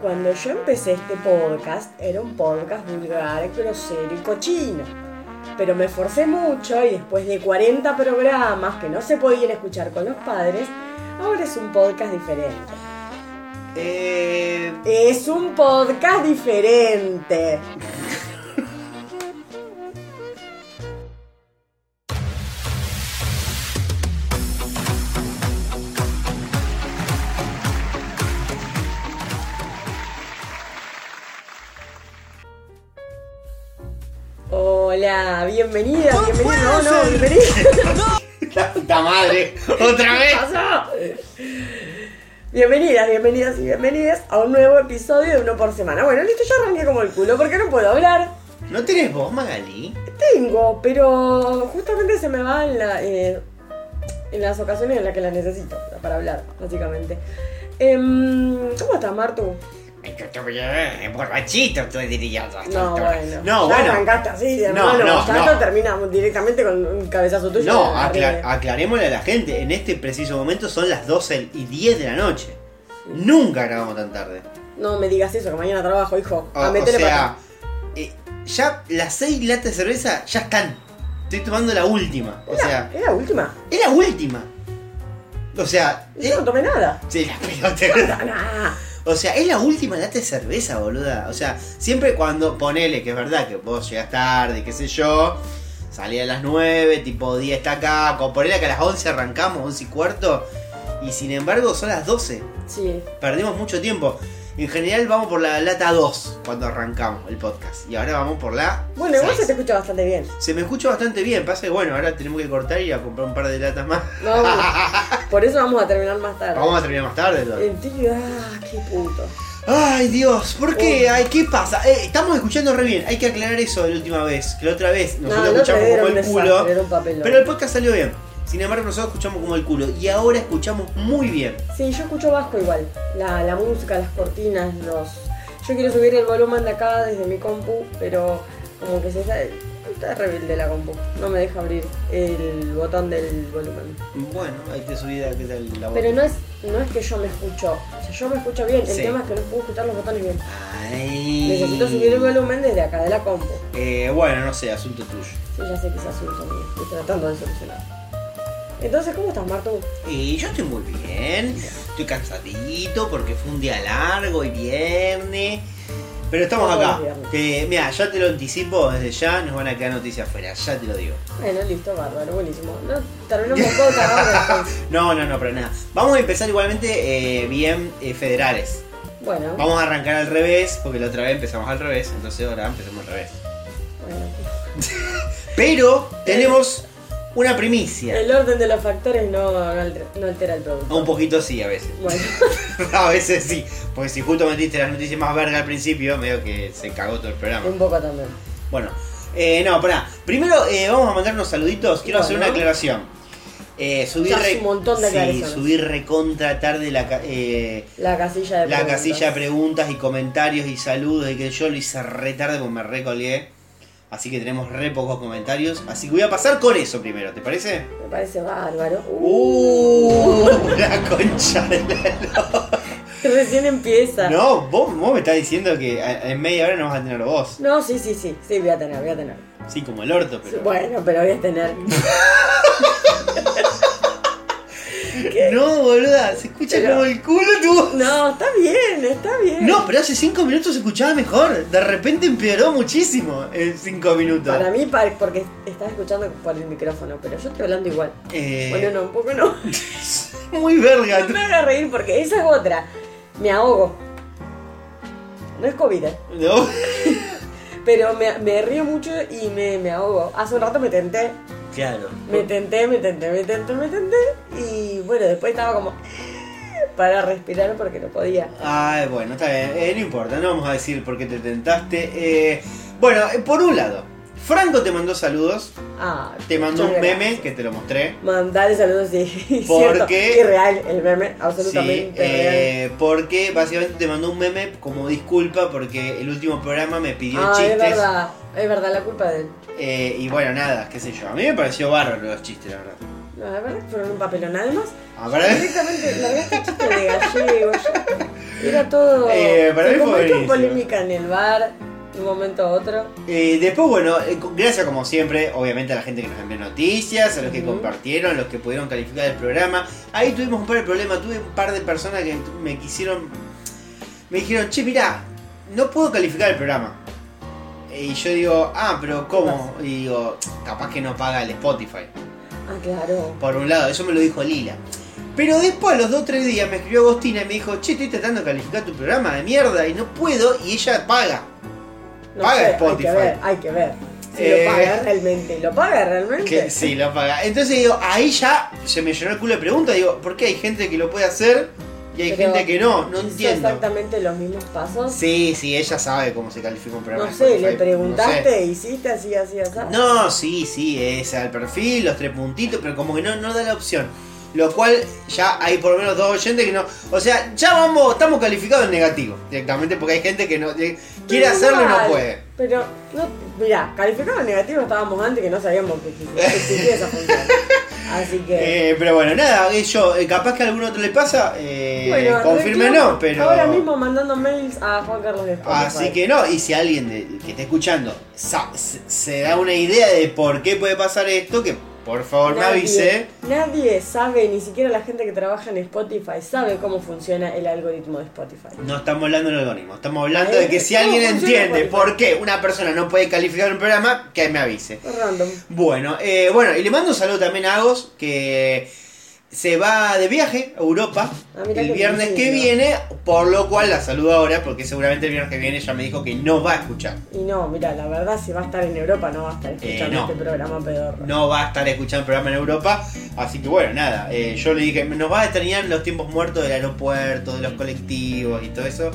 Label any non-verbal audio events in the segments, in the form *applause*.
cuando yo empecé este podcast, era un podcast vulgar, grosero y cochino. Pero me esforcé mucho y después de 40 programas que no se podían escuchar con los padres, ahora es un podcast diferente. Eh, Es un podcast diferente. Bienvenida, bienvenida. No, no, bienvenida. *laughs* la puta madre, otra vez. pasó? Bienvenidas, bienvenidas y bienvenidas a un nuevo episodio de Uno por Semana. Bueno, listo, yo arranqué como el culo porque no puedo hablar. ¿No tenés voz, Magali? Tengo, pero justamente se me va en, la, eh, en las ocasiones en las que la necesito para hablar, básicamente. Em, ¿Cómo estás, Martu? Yo estoy bien, borrachito estoy dirigiendo. No, bueno. No, ya bueno. arrancaste así, de No, hermano. no, no. esto termina directamente con un cabezazo tuyo. No, arriba. acla- aclarémosle a la gente, en este preciso momento son las 12 y 10 de la noche. Nunca grabamos tan tarde. No me digas eso, que mañana trabajo, hijo. O, A o metele para sea, eh, ya las 6 latas de cerveza ya están. Estoy tomando la última. O sea, ¿Es la última? es la última. O sea, Yo eh, no tomé nada. sí, la pelota. *laughs* No, no. O sea, es la última lata de cerveza, boluda. O sea, siempre cuando ponele, que es verdad que vos llegas tarde, qué sé yo, salí a las 9, tipo 10 está acá, con ponele que a las 11 arrancamos, 11 y cuarto, y sin embargo son las 12. Sí. Perdimos mucho tiempo. En general vamos por la lata 2 cuando arrancamos el podcast. Y ahora vamos por la. Bueno, igual se te escucha bastante bien. Se me escucha bastante bien. Pasa que bueno, ahora tenemos que cortar y a comprar un par de latas más. No, *laughs* por eso vamos a terminar más tarde. Vamos a terminar más tarde. tío, ah, qué puto. Ay Dios, ¿por qué? Oh. Ay, ¿qué pasa? Eh, estamos escuchando re bien, hay que aclarar eso de la última vez. Que la otra vez nosotros no, escuchamos como el culo. Pero el podcast salió bien. Sin embargo, nosotros escuchamos como el culo. Y ahora escuchamos muy bien. Sí, yo escucho vasco igual. La, la música, las cortinas, los. Yo quiero subir el volumen de acá desde mi compu, pero como que se está, está rebelde la compu. No me deja abrir el botón del volumen. Bueno, ahí te subí ¿qué tal la voz? Pero no es, no es que yo me escucho. O sea, yo me escucho bien. El Sí. tema es que no puedo escuchar los botones bien. Ay. Necesito subir el volumen desde acá, de la compu. Eh, bueno, no sé, asunto tuyo. Sí, ya sé que es asunto mío. Estoy tratando de solucionar. Entonces, ¿cómo estás, Martu? Y yo estoy muy bien. Estoy cansadito porque fue un día largo y viernes. Pero estamos Todos acá. los viernes. Que, mira, ya te lo anticipo desde ya, nos van a quedar noticias afuera, ya te lo digo. Bueno, listo, bárbaro, buenísimo. No, terminamos un poco No, no, no, para nada. Vamos a empezar igualmente eh, bien eh, federales. Bueno, Vamos a arrancar al revés, porque la otra vez empezamos al revés, entonces ahora empezamos al revés. bueno. *laughs* Pero tenemos una primicia. El orden de los factores no, no, altera, el producto. Un poquito sí, a veces. Bueno, *laughs* a veces sí. Porque si justo metiste las noticias más verga al principio, medio que se cagó todo el programa. un poco también. Bueno, eh, no, pará. Primero eh, vamos a mandar unos saluditos. Quiero hacer una aclaración. Eh, subí re- un montón de sí, subí recontra tarde la, eh, La casilla de la preguntas. casilla de preguntas y comentarios y saludos y que yo lo hice re tarde porque me recolgué. Así que tenemos re pocos comentarios. Así que voy a pasar con eso primero, ¿te parece? Me parece bárbaro. Uh, *laughs* la concha de la... Recién empieza. No, vos, vos me estás diciendo que en media hora no vas a tener vos. No, sí, sí, sí. Sí, voy a tener, voy a tener. Sí, como el orto, pero... Bueno, pero voy a tener. *laughs* No, boluda, se escucha Pero- como el culo voz. No, está bien, está bien. No, pero hace 5 minutos se escuchaba mejor. De repente empeoró muchísimo en 5 minutos. Para mí, porque estás escuchando por el micrófono, pero yo estoy hablando igual. Eh, Bueno, no, un poco no. *laughs* Muy verga. No me hagas reír porque esa es otra. Me ahogo. No es COVID, eh, No. *laughs* pero me, me río mucho y me, me ahogo. Hace un rato me tenté, Claro. me tenté, me tenté, me tenté, me tenté. Y bueno, después estaba como para respirar porque no podía. Ay, bueno, está bien. Eh, no importa, no vamos a decir por qué te tentaste. Eh, bueno, eh, por un lado, Franco te mandó saludos. Ah, Te mandó un meme gracias. que te lo mostré. Mandale saludos, sí. *laughs* ¿Por cierto. qué? Irreal, el meme, Sí, absolutamente real. eh, porque básicamente te mandó un meme como disculpa porque el último programa me pidió Ah, es chistes. verdad, es verdad, la culpa de él. Eh, y bueno, nada, qué sé yo. A mí me pareció bárbaro los chistes, la verdad. No, la verdad que fueron un papelón. Además, A ver. directamente largaste chiste de gallego. yo- *laughs* Era todo. Eh, para se mí fue polémica en el bar de un momento a otro. Eh, después, bueno, eh, gracias como siempre, obviamente a la gente que nos envió noticias, a los que Ujú. compartieron, a los que pudieron calificar el programa. Ahí tuvimos un par de problemas, tuve un par de personas que me quisieron, me dijeron, che, mira, no puedo calificar el programa. Y yo digo, ah, pero ¿cómo? Y digo, capaz que no paga el Spotify. Ah, claro. Por un lado, eso me lo dijo Lila. Pero después, a los 2 o 3 días, me escribió Agostina y me dijo, che, estoy tratando de calificar tu programa de mierda y no puedo, y ella paga. No Paga sé, Spotify. Hay que ver, hay que ver. Si Eh, lo paga realmente. ¿Lo paga realmente? Que sí, lo paga. Entonces digo, ahí ya se me llenó el culo de preguntas. Digo, ¿por qué hay gente que lo puede hacer y hay Pero gente que no? No ¿hizo entiendo. exactamente los mismos pasos? Sí, sí, ella sabe cómo se califica un programa. No sé, Spotify, le preguntaste, no sé. hiciste así, así, así. No, sí, sí, es al perfil, los tres puntitos, pero como que no, no da la opción. Lo cual ya hay por lo menos dos oyentes que no. O sea, ya vamos, estamos calificados en negativo directamente porque hay gente que no eh, quiere Pero hacerlo y no puede. Pero, no, mirá, calificado negativo estábamos antes que no sabíamos que existía- esa función. *laughs* Así que. Eh, pero bueno, nada, eh, yo, eh, capaz que a alguno otro le pasa, eh, bueno, confírmenos, pero. Ahora mismo mandando mails a Juan Carlos de Spotify. Así que no, y si alguien de- que esté escuchando sa- se, se da una idea de por qué puede pasar esto, que por favor me avise. Nadie sabe, ni siquiera la gente que trabaja en Spotify sabe cómo funciona el algoritmo de Spotify. No estamos hablando del algoritmo, estamos hablando de que si ¿cómo alguien entiende Spotify? por qué una persona no puede calificar un programa, que me avise. Random. Bueno, eh, bueno, y le mando un saludo también a Agos, que se va de viaje a Europa Ah, el viernes que viene, por lo cual la saludo ahora, porque seguramente el viernes que viene ya me dijo que no va a escuchar. Y no, mira, la verdad, si va a estar en Europa, no va a estar escuchando no. este programa pedorro. no va a estar escuchando el programa en Europa. Así que bueno, nada, eh, yo le dije, nos va a extrañar los tiempos muertos del aeropuerto, de los colectivos y todo eso.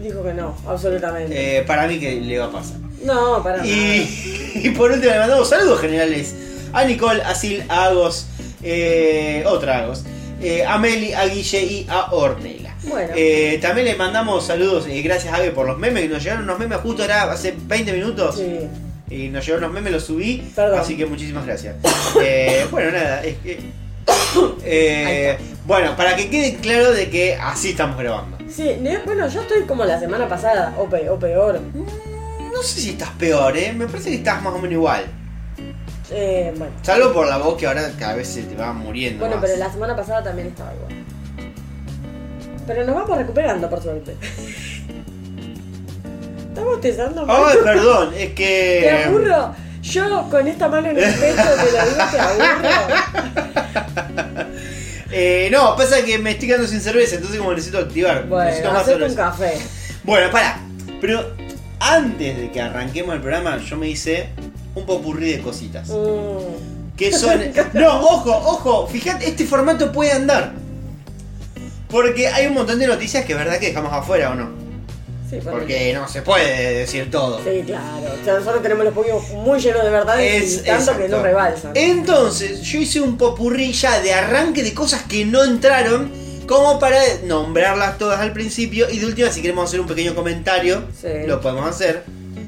Dijo que no, absolutamente. Eh, para mí que le va a pasar. no, para nada. Y, *laughs* y por último le mandamos saludos generales a Nicole, a Sil, a Agos, eh, otra Agos, eh, a Meli, a Guille y a Ornella. Bueno, Eh, también le mandamos saludos, eh, gracias a Ave por los memes, que nos llegaron unos memes justo ahora hace 20 minutos. sí. Y nos llegaron unos memes, los subí. Perdón. Así que muchísimas gracias. *coughs* Eh, bueno, nada, es que. *coughs* bueno, para que quede claro de que así estamos grabando. Sí, bueno, yo estoy como la semana pasada, o, pe- o peor. No sé si estás peor, ¿eh? Me parece que estás más o menos igual. Eh, bueno, Salvo por la voz que ahora cada vez se te va muriendo. bueno, más. pero la semana pasada también estaba igual. Pero nos vamos recuperando, por suerte. *laughs* ¿Estás bostezando? Ay, perdón, es *laughs* ¿Te que. aburro? Yo con esta mano en el pecho te lo digo, te aburro. *laughs* Eh, no, pasa que me estoy quedando sin cerveza, entonces como necesito activar. necesito Bueno, más hacete un café. Bueno, para. Pero antes de que arranquemos el programa, yo me hice un popurrí de cositas. Mm. Que son. *laughs* No, ojo, ojo, fíjate, este formato puede andar. Porque hay un montón de noticias que es verdad que dejamos afuera o no. Sí. Porque no se puede decir todo. Sí, claro. O sea, nosotros tenemos los puños muy llenos de verdades Es- y tanto que no rebalsan. Entonces, yo hice un popurrí ya de arranque de cosas que no entraron, como para nombrarlas todas al principio. Y de última, si queremos hacer un pequeño comentario, Sí. lo podemos hacer.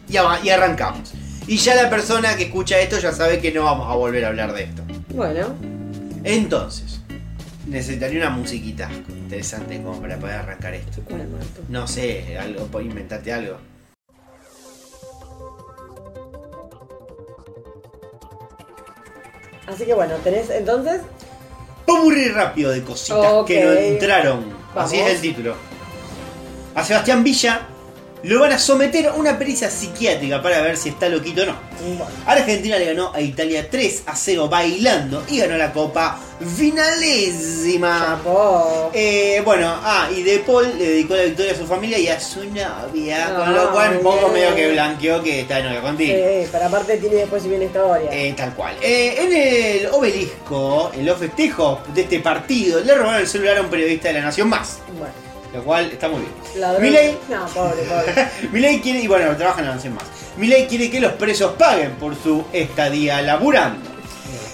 Y, y arrancamos. Y ya la persona que escucha esto ya sabe que no vamos a volver a hablar de esto. Bueno, Entonces, necesitaría una musiquita interesante como para poder arrancar esto. ¿cuál Marto? No sé, algo, por inventarte algo. Así que bueno, tenés entonces. Popurrí rápido de cositas que no entraron. Así es el título. A Sebastián Villa lo van a someter a una pericia psiquiátrica para ver si está loquito o no. Argentina le ganó a Italia 3 a 0 bailando y ganó la Copa Finalésima. chapó. Eh, bueno, ah, y De Paul le dedicó la victoria a su familia y a su novia, con lo cual un poco medio que bien. blanqueó que está de novia contigo. Sí, pero aparte tiene después si viene historia. Eh, tal cual. Eh, en el obelisco, en los festejos de este partido, le robaron el celular a un periodista de la Nación Más. Bueno, Lo cual está muy bien. Milei. No, pobre, pobre. *laughs* Milei quiere, y bueno, trabaja en la Más. Milei quiere que los presos paguen por su estadía laburando.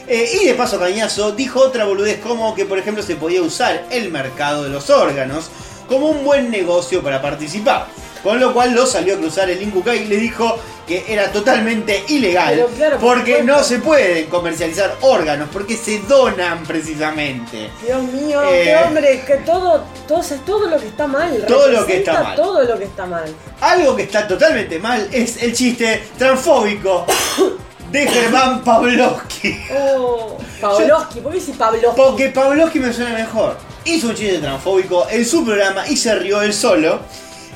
Eh, y de paso Cañazo dijo otra boludez como que por ejemplo se podía usar el mercado de los órganos como un buen negocio para participar. Con lo cual lo salió a cruzar el Incucay y le dijo que era totalmente ilegal. Pero claro, por porque no se pueden comercializar órganos, porque se donan precisamente. Dios mío, Eh, qué hombre, que todo, todo, es todo lo que está mal. Todo lo que está mal. Todo lo que está mal. Algo que está totalmente mal es el chiste transfóbico *coughs* de Germán Pavlovsky. Oh, Pavlovsky, ¿por qué dice Pavlovsky? Porque Pavlovsky me suena mejor. Hizo un chiste transfóbico en su programa y se rió él solo.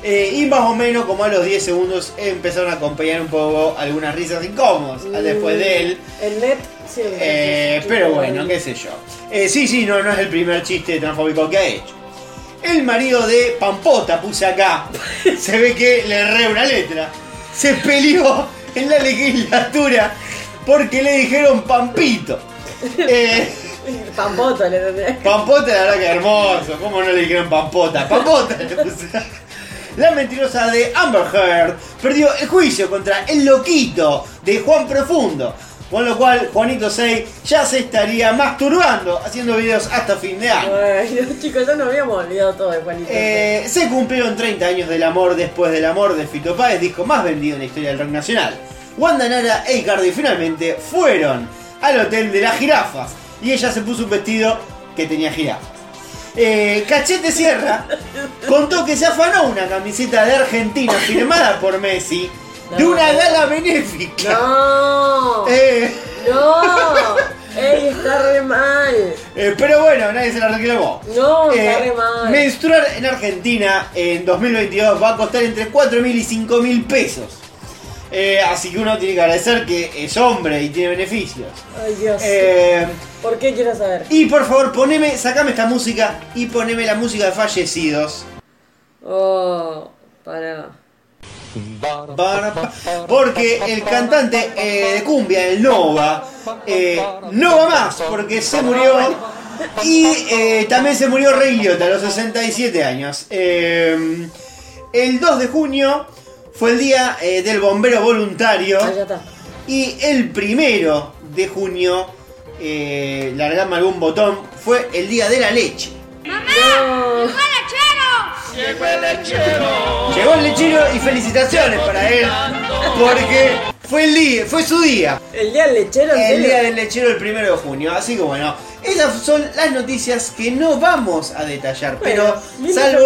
Eh, y más o menos como a los 10 segundos empezaron a acompañar un poco algunas risas incómodas Mm, después de él. El net, sí. Eh, pero bueno, qué sé yo. Eh, sí, sí, no, no es el primer chiste transfóbico que ha hecho. El marido de Pampota puse acá. *laughs* Se ve que le erré una letra. Se peleó en la legislatura porque le dijeron Pampito. *laughs* Eh, Pampoto le. *laughs* Pampota, la verdad que hermoso. ¿Cómo no le dijeron Pampota? Pampota le puse. La mentirosa de Amber Heard perdió el juicio contra el loquito de Juan Profundo. Con lo cual, Juanito 6 ya se estaría masturbando haciendo videos hasta fin de año. Ay, *laughs* chicos, ya nos habíamos olvidado todo de Juanito. Eh, se cumplieron 30 años del amor después del amor de Fito Páez, disco más vendido en la historia del rock nacional. Wanda Nara e Icardi finalmente fueron al hotel de las jirafas y ella se puso un vestido que tenía jirafas. Eh, Cachete Sierra contó que se afanó una camiseta de Argentina firmada por Messi de una gala benéfica. No, Eh, no, ey, está re mal. eh, pero bueno, nadie se la reclamó. No, está re mal. menstruar en Argentina en 2022 va a costar entre 4.000 y 5.000 pesos. Eh, así que uno tiene que agradecer que es hombre y tiene beneficios. Ay, Dios. Eh, ¿Por qué quiero saber? y por favor, poneme, sacame esta música y poneme la música de fallecidos. Oh, para. Para- pa- Porque el cantante eh, de cumbia, el Nova, eh, no va más porque se murió. Y también se murió Rey Liotta a los 67 años. El 2 de junio fue el día eh, del bombero voluntario. Ah, está. Y el primero de junio, eh, largame algún botón, fue el día de la leche. No. Llegó el lechero y felicitaciones para él. Porque fue el día, fue su día. El día del lechero, ¿en El día del lechero el primero de junio. Así que bueno, esas son las noticias que no vamos a detallar. Bueno, pero salvo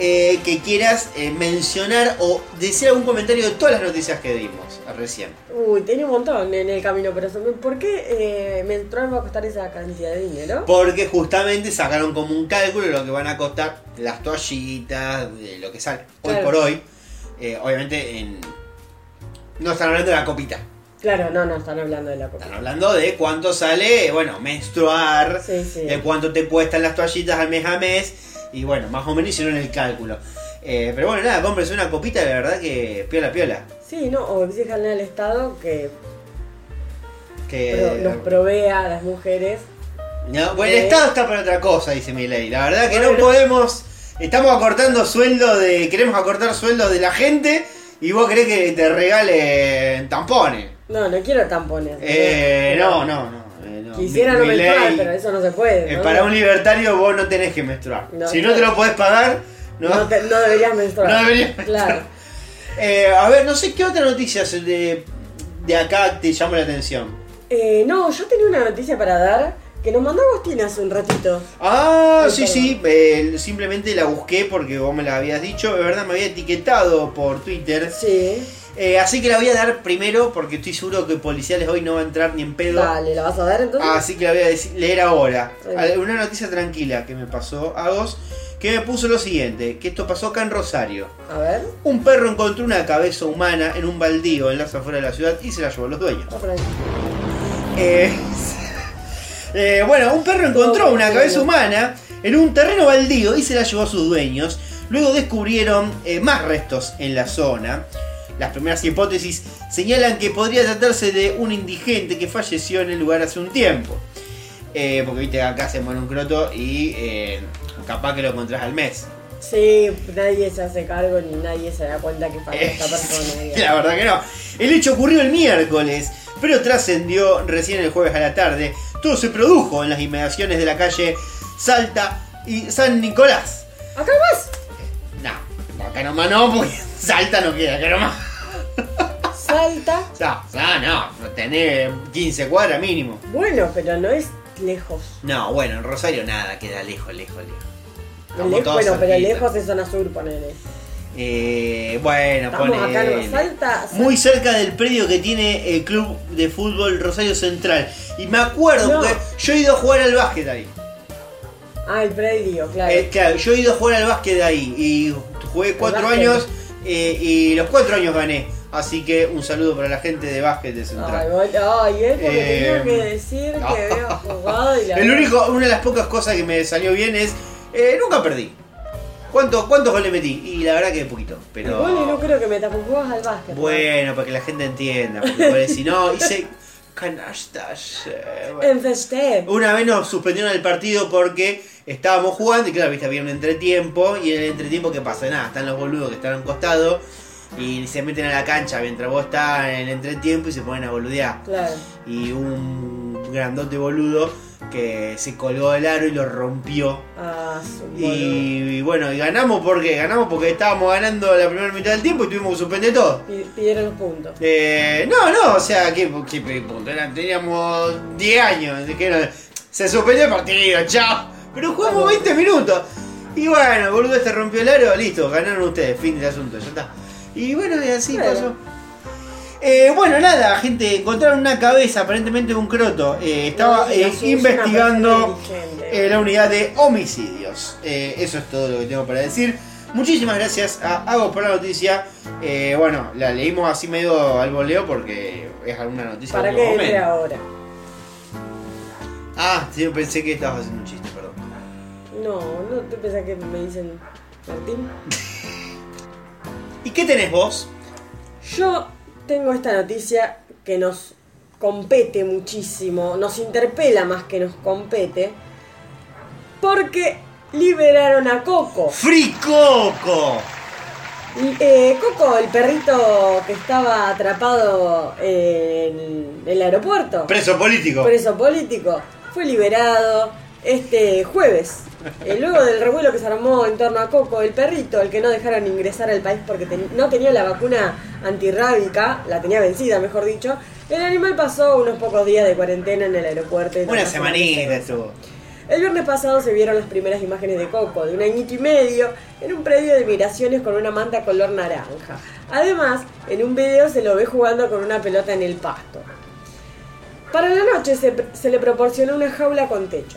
eh, que quieras eh, mencionar o decir algún comentario de todas las noticias que dimos recién. Uy, tenía un montón en el camino, pero ¿por qué eh, menstruar va a costar esa cantidad de dinero? Porque justamente sacaron como un cálculo lo que van a costar las toallitas, de lo que sale hoy por hoy. Eh, obviamente en... no están hablando de la copita. Claro, no, no, están hablando de la copa. Están hablando de cuánto sale, bueno, menstruar, Sí, sí. de cuánto te cuestan las toallitas al mes a mes. Y bueno, más o menos hicieron el cálculo. Eh, pero bueno, nada, cómprese una copita, la verdad que piola, piola. Sí, no, o exíjanle al Estado que Que, nos provea a las mujeres. No, bueno, el Eh. Estado está para otra cosa, dice mi ley. La verdad que no podemos. Estamos acortando sueldo de. Queremos acortar sueldo de la gente y vos querés que te regalen tampones. No, no quiero tampones. Eh, no, no, no. eh, no. Quisiera Mi- no mi menstruar, ley, pero eso no se puede. ¿no? para un libertario vos no tenés que menstruar. No, si no te lo podés pagar, no. No, te- deberías menstruar. *laughs* No deberías *laughs* menstruar. Claro. Eh, a ver, no sé qué otra noticia de, de acá te llama la atención. Eh, no, yo tenía una noticia para dar que nos mandó Agustín hace un ratito. Ah, Ay, sí, perdón. sí, eh, simplemente la busqué porque vos me la habías dicho, de verdad me había etiquetado por Twitter. Sí. Eh, así que la voy a dar primero porque estoy seguro que policiales hoy no va a entrar ni en pedo. Dale, ¿la vas a dar entonces? Así que la voy a decir- leer ahora. Una noticia tranquila que me pasó a vos, que me puso lo siguiente, que esto pasó acá en Rosario. A ver. Un perro encontró una cabeza humana en un baldío en las afueras de la ciudad y se la llevó a los dueños. va por ahí. Eh, eh, bueno, un perro encontró una cabeza humana en un terreno baldío y se la llevó a sus dueños. Luego descubrieron eh, más restos en la zona. Las primeras hipótesis señalan que podría tratarse de un indigente que falleció en el lugar hace un tiempo. Eh, porque viste que acá se muere un croto y eh, capaz que lo encontrás al mes. Sí, nadie se hace cargo ni nadie se da cuenta que Eh, esta persona. *laughs* digamos. La verdad que no. El hecho ocurrió el miércoles, pero trascendió recién el jueves a la tarde. Todo se produjo en las inmediaciones de la calle Salta y San Nicolás. Acá más. No, acá nomás no, porque Salta no queda, que nomás. Salta. O sea, ah, no, tenés 15 cuadras mínimo. Bueno, pero no es lejos. No, bueno, en Rosario nada, queda lejos, lejos, lejos. Estamos Lejos, todos bueno, pero cerquita. lejos es zona sur, ponele. Eh, bueno, Estamos acá ponele. en Salta. Muy cerca del predio que tiene el club de fútbol Rosario Central. Y me acuerdo, No. porque yo he ido a jugar al básquet ahí. Ah, el predio, claro. Eh, claro, yo he ido a jugar al básquet ahí y jugué cuatro años eh, y los cuatro años gané. Así que un saludo para la gente de básquet de Ay, Central. ay, es porque Eh, tenía que decir que *laughs* no. había jugado y la El único, una de las pocas cosas que me salió bien es eh, nunca perdí. ¿Cuántos, ¿Cuántos goles metí? Y la verdad que poquito. Pero y no creo que metas, porque jugás al básquet. ¿no? bueno, para que la gente entienda. Porque si no, hice canastas. eh, bueno. Una vez nos suspendieron el partido porque estábamos jugando y claro, viste, había un entretiempo y en el entretiempo ¿qué pasa? Nada, están los boludos que están a un costado y se meten a la cancha mientras vos estás en el entretiempo y se ponen a boludear. Claro. Y un grandote boludo que se colgó del aro y lo rompió. Ah. Y, y bueno, y ganamos porque ganamos porque estábamos ganando la primera mitad del tiempo y tuvimos que suspender todo. Pi- Pidieron los puntos. Eh, no, no, o sea, ¿qué, qué punto? Era- Teníamos 10 años. no- se suspendió el partido, chao. Pero jugamos 20 minutos. Y bueno, boludo, este rompió el aro, listo, ganaron ustedes, fin del asunto, ya está. Y bueno, y así Bueno. pasó. Eh, bueno, nada, gente, encontraron una cabeza, aparentemente un croto. Eh, estaba eh, investigando la unidad de homicidios. Eso es todo lo que tengo para decir. Muchísimas gracias a Agos por la noticia. Bueno, la leímos así medio al voleo porque es alguna noticia ¿Para qué momento. ahora? Ah, sí, yo pensé que estabas haciendo un chiste, perdón. No, no te pensás que me dicen Martín. *laughs* ¿Y qué tenés vos? Yo tengo esta noticia que nos compete muchísimo, nos interpela más que nos compete, porque liberaron a Coco. ¡Fricoco! Y, eh, Coco, el perrito que estaba atrapado en el aeropuerto, Preso político. preso político, fue liberado este jueves. Eh, luego del revuelo que se armó en torno a Coco, el perrito, el que no dejaron ingresar al país porque ten- no tenía la vacuna antirrábica, la tenía vencida, mejor dicho, el animal pasó unos pocos días de cuarentena en el aeropuerto. Una semanita estuvo. El viernes pasado se vieron las primeras imágenes de Coco, de un añito y medio, en un predio de migraciones con una manta color naranja. Además, en un video se lo ve jugando con una pelota en el pasto. Para la noche se, se le proporcionó una jaula con techo.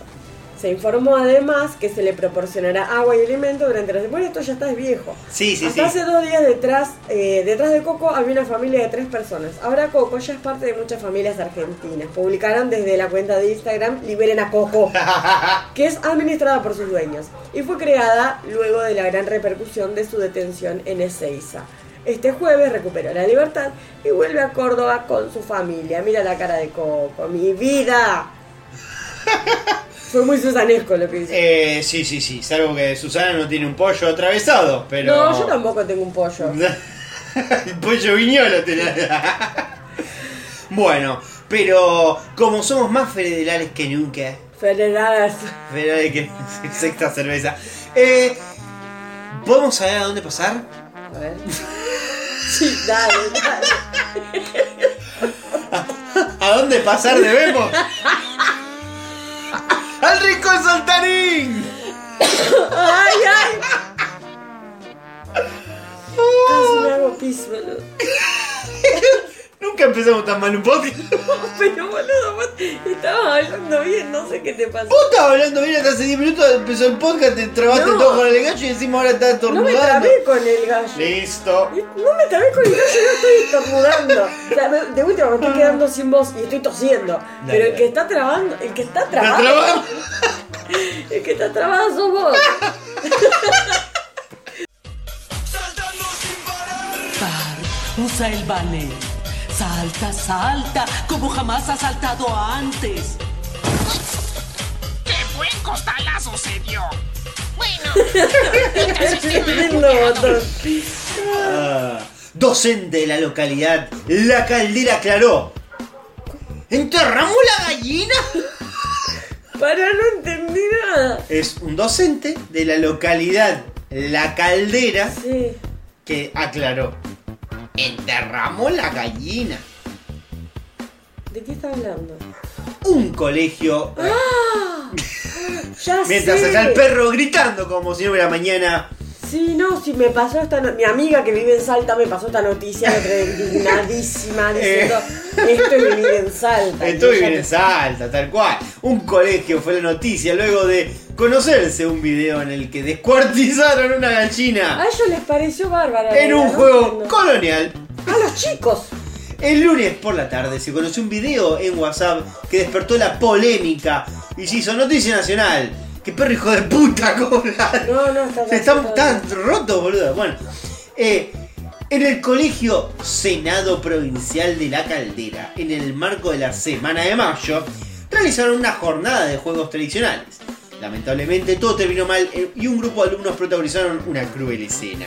Se informó además que se le proporcionará agua y alimento durante las... Bueno, esto ya está es viejo. Sí, sí, Hasta sí. hace dos días detrás, eh, detrás de Coco había una familia de tres personas. Ahora Coco ya es parte de muchas familias argentinas. Publicaron desde la cuenta de Instagram Liberen a Coco, *laughs* que es administrada por sus dueños. Y fue creada luego de la gran repercusión de su detención en Ezeiza. Este jueves recuperó la libertad y vuelve a Córdoba con su familia. Mira la cara de Coco, mi vida. *laughs* Fue muy susanesco lo que dice. Eh, sí, sí, sí. Salvo que Susana no tiene un pollo atravesado, pero. No, yo tampoco tengo un pollo. *laughs* El pollo viñolo tenés. *laughs* bueno, pero como somos más federales que nunca. Federales. Federales que *laughs* sexta cerveza. Eh, ¿Podemos saber a dónde pasar? A ver. Sí, dale, dale. ¿A dónde pasar debemos? ¡Al rincón saltarín! ¡Ay, ay! Casi me hago pis, boludo. *laughs* Nunca empezamos tan mal un podcast. *laughs* Pero, boludo, vos estabas hablando bien, no sé qué te pasó. Vos estabas hablando bien hasta hace 10 minutos, empezó el podcast, te trabaste No. todo con el gacho y encima ahora estás No me estornudando. trabé con el gallo. Listo. No me trabé con el gallo, no estoy estornudando. O sea, me- de última me estoy quedando sin voz y estoy tosiendo. Pero el que está trabando, el que está ¿Te trabado, trabamos? *laughs* el que está trabado sos vos. *laughs* Bart, usa el ballet. Salta, salta, como jamás has saltado antes. ¡Qué buen costalazo se dio! Bueno. *laughs* Ah, docente de la localidad, la caldera aclaró. ¿Enterramos la gallina? Para no entendí nada. Es un docente de la localidad La Caldera Sí. que aclaró. Enterramos la gallina. ¿De qué está hablando? Un colegio. *laughs* Ya Mientras sé. está el perro gritando como si no hubiera mañana. Sí, no, si me pasó esta no- mi amiga que vive en Salta me pasó esta noticia indignadísima *laughs* diciendo esto es vivir en Salta. Estoy ella bien en Salta, tal cual. Un colegio fue la noticia luego de conocerse un video en el que descuartizaron una gallina A ellos les pareció bárbaro. en un ¿no? juego colonial. A los chicos. El lunes por la tarde se conoció un video en WhatsApp que despertó la polémica y se hizo noticia nacional. ¡Qué perro hijo de puta *laughs* cobra! No, no, está tan rotos, boludo. Bueno, eh, en el colegio Senado Provincial de la Caldera, en el marco de la Semana de Mayo, realizaron una jornada de juegos tradicionales. Lamentablemente todo terminó mal eh, y un grupo de alumnos protagonizaron una cruel escena.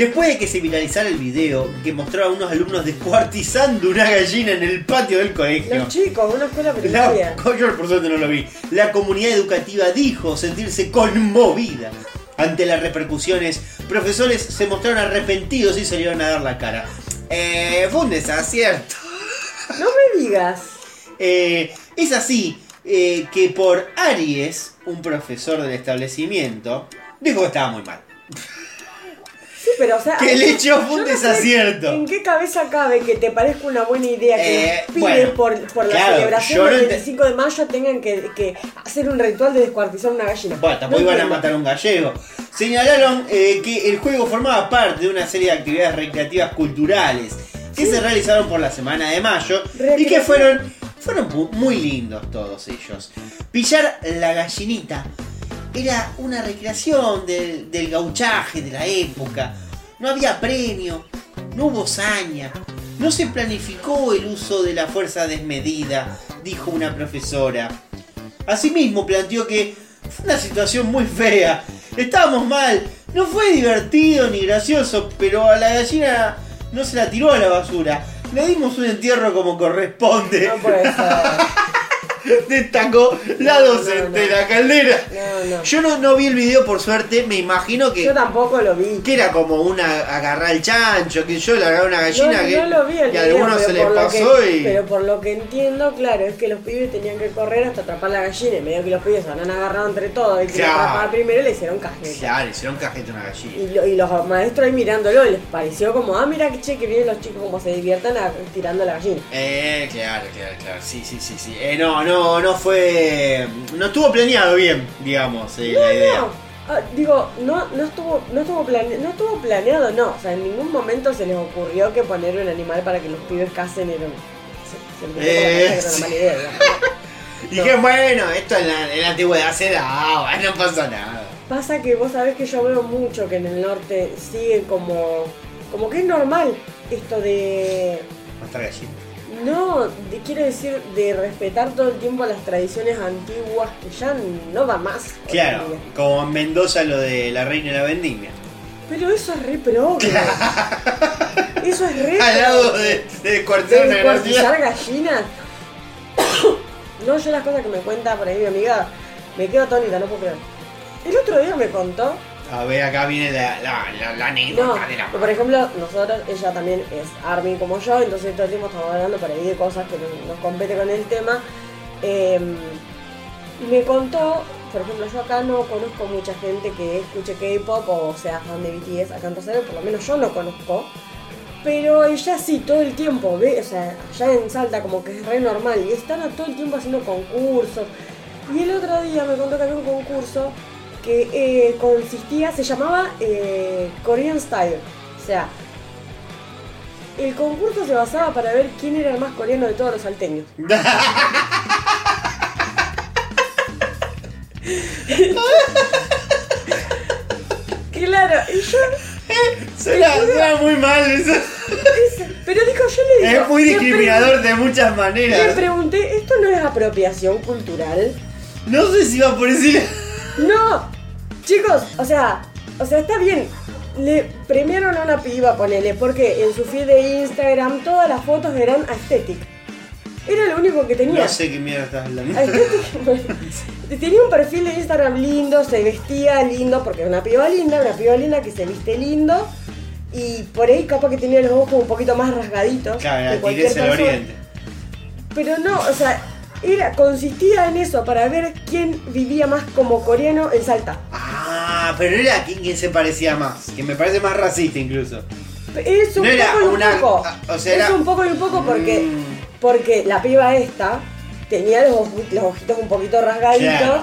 Después de que se viralizara el video que mostraba a unos alumnos descuartizando una gallina en el patio del colegio, Los chicos, una escuela *laughs* primaria. la, yo por suerte no lo vi. La comunidad educativa dijo sentirse conmovida. Ante las repercusiones, profesores se mostraron arrepentidos y salieron a dar la cara. Eh, fue un desacierto. No me digas. Eh, es así eh, que por Aries, un profesor del establecimiento, dijo que estaba muy mal. Pero o sea. Que el hecho fue un yo no sé desacierto. ¿En qué cabeza cabe que te parezca una buena idea que Eh, los pibes bueno, por, por la celebración no del ente- 25 de mayo tengan que, que hacer un ritual de descuartizar una gallina? Bueno, tampoco No iban a matar a un gallego. Señalaron eh, que el juego formaba parte de una serie de actividades recreativas culturales que se realizaron por la semana de mayo y que fueron, fueron muy lindos todos ellos. Pillar la gallinita era una recreación del, del gauchaje de la época. No había premio, no hubo saña, no se planificó el uso de la fuerza desmedida, dijo una profesora. Asimismo planteó que fue una situación muy fea. Estábamos mal. No fue divertido ni gracioso, pero a la gallina no se la tiró a la basura. Le dimos un entierro como corresponde. No puede ser. *laughs* Destacó la docente de la caldera. No, no. Yo no, no vi el video por suerte, me imagino que, Yo tampoco lo vi. que era como una agarrar el chancho, que yo le agarré una gallina no, que no lo vi el y a video, algunos se le lo pasó que- y. Pero por lo que entiendo, claro, es que los pibes tenían que correr hasta atrapar la gallina. Y medio que los pibes se han agarrado entre todos y que Claro. atrapar primero le hicieron cajeta. Claro, hicieron cajeta a una gallina. Y, lo- y los maestros ahí mirándolo les pareció como, ah, mira que che, que vienen los chicos como se diviertan a- tirando la gallina. Eh, claro, claro, claro. Sí, sí, sí, sí. Eh, no, no, no fue. No estuvo planeado bien, digamos, eh, la idea. No, ah, digo, no, no estuvo, no estuvo plane- no estuvo planeado, no. O sea, en ningún momento se les ocurrió que poner un animal para que los pibes casen era se, Eh, sí. mala idea. *laughs* Dije, bueno, esto en la, en la antigüedad se daba, no pasa nada. Pasa que vos sabés que yo veo mucho que en el norte sigue como. como que es normal esto de. Matar gallina. No, de- quiero decir, de respetar todo el tiempo las tradiciones antiguas que ya no va más. Claro, como en Mendoza lo de la reina y la vendimia. Pero eso es re progre. eso es re Al lado de, de descuartizar de gallina. gallinas. *coughs* no, yo las cosas que me cuenta por ahí mi amiga, me quedo atónita, no puedo creer. El otro día me contó A ver, acá viene la, la, la, la No, de la por ejemplo, nosotros, ella también es Army como yo, entonces todo el tiempo estamos hablando por ahí de cosas que nos, compete con el tema. Eh, me contó, por ejemplo, yo acá no conozco mucha gente que escuche K-pop o sea fan de BTS acá en Rosario, por lo menos yo no conozco. Pero ella sí, todo el tiempo, ve, o sea, allá en Salta como que es re normal y están todo el tiempo haciendo concursos. Y el otro día me contó que había un concurso que eh, consistía, se llamaba eh, Korean Style. O sea, el concurso se basaba para ver quién era el más coreano de todos los salteños. *laughs* Claro, y yo, Suena, suena muy mal eso. pero dijo, yo le digo, Es muy discriminador de muchas pre- Le maneras. pregunté, ¿esto no es apropiación cultural? No sé si va por ese No, chicos, o sea, o sea, está bien. Le premiaron a una piba, ponele, porque en su feed de Instagram todas las fotos eran aesthetic. Era lo único que tenía. No sé qué mierda estás hablando. *laughs* Tenía un perfil de Instagram lindo, se vestía lindo, porque es una piba linda, una piba linda que se viste lindo. Y por ahí capaz que tenía los ojos un poquito más rasgaditos. Claro, la del persona. oriente. Pero no, o sea, era, consistía en eso, para ver quién vivía más como coreano en Salta. Ah, pero era quien se parecía más. Que me parece más racista incluso. Es un No era poco y un una- poco. ah, o sea, es era- un poco y un poco porque, Mm. porque la piba esta tenía los, los ojitos un poquito rasgaditos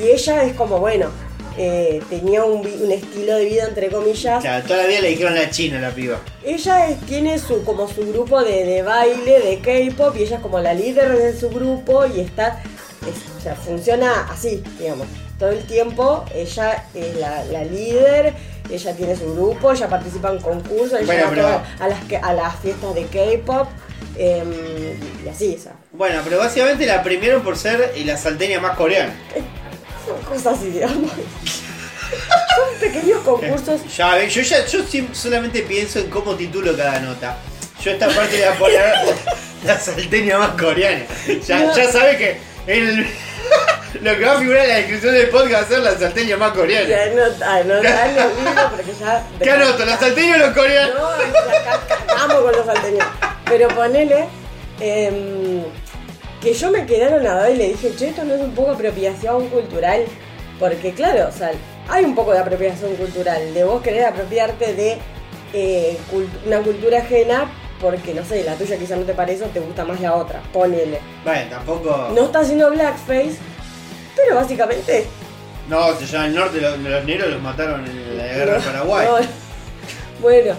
y ella es como, bueno, eh, tenía un, estilo de vida entre comillas. O sea, toda la vida le dijeron la china a la piba. Ella es- tiene su como su grupo de, de baile, de K-pop y ella es como la líder de su grupo y está, es- o sea, funciona así, digamos. Todo el tiempo ella es la, la líder, ella tiene su grupo, ella participa en concursos, ella Bueno, va pero- a las, a las fiestas de K-pop em, y así, o sea, Bueno, pero básicamente la premiaron por ser eh, la salteña más coreana. Son cosas así, digamos. Son pequeños concursos. Ya ves, yo ya yo solamente pienso en cómo titulo cada nota. Yo esta parte le voy a poner la salteña más coreana. Ya, No. ya sabes que el- *laughs* lo que va a figurar en la descripción del podcast va a ser la salteña más coreana. Ya no, anotar el libro porque ya. *laughs* ¿Qué anoto? ¿La salteña o los coreanos? No, acá cagamos con los salteños. Pero ponele em, que yo me quedé anonadada y le dije, che, esto no es un poco apropiación cultural. Porque claro, o sea, hay un poco de apropiación cultural, de vos querer apropiarte de eh, cult- una cultura ajena porque, no sé, la tuya quizá no te parece o te gusta más la otra. Ponele. Bueno, tampoco. No está haciendo blackface, pero básicamente... No, ya en el norte los, los negros los mataron en la guerra de Paraguay. no. *laughs* bueno,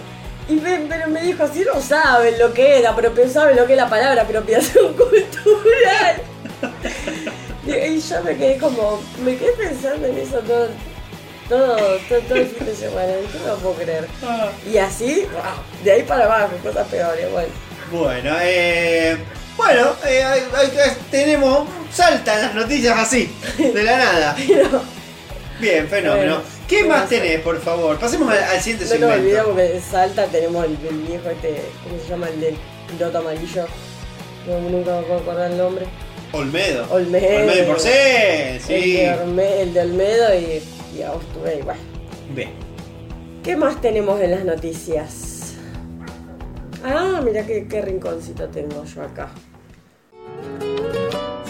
y me- pero me dijo, si no saben lo que es, apropia- saben lo que es la palabra apropiación *laughs* cultural. y, y yo me quedé como, me quedé pensando en eso todo, todo, todo, todo el fin de semana, yo no lo puedo creer. Ah. Y así, wow, de ahí para abajo, cosas peores, bueno. Bueno, eh, bueno, eh, tenemos, saltan las noticias así, de la nada. *laughs* Pero Bien, fenómeno. Bueno, ¿Qué ¿qué más tenés, por favor? Pasemos al, al siguiente no segmento. porque en Salta tenemos el, el viejo este, ¿cómo se llama? El del piloto amarillo. No, nunca me puedo acordar el nombre. Olmedo. Olmedo. Olmedo El, sí. de Orme- el de Olmedo y, y Agostubey, bueno. Bien. ¿Qué más tenemos en las noticias? Ah, mira qué, qué rinconcito tengo yo acá.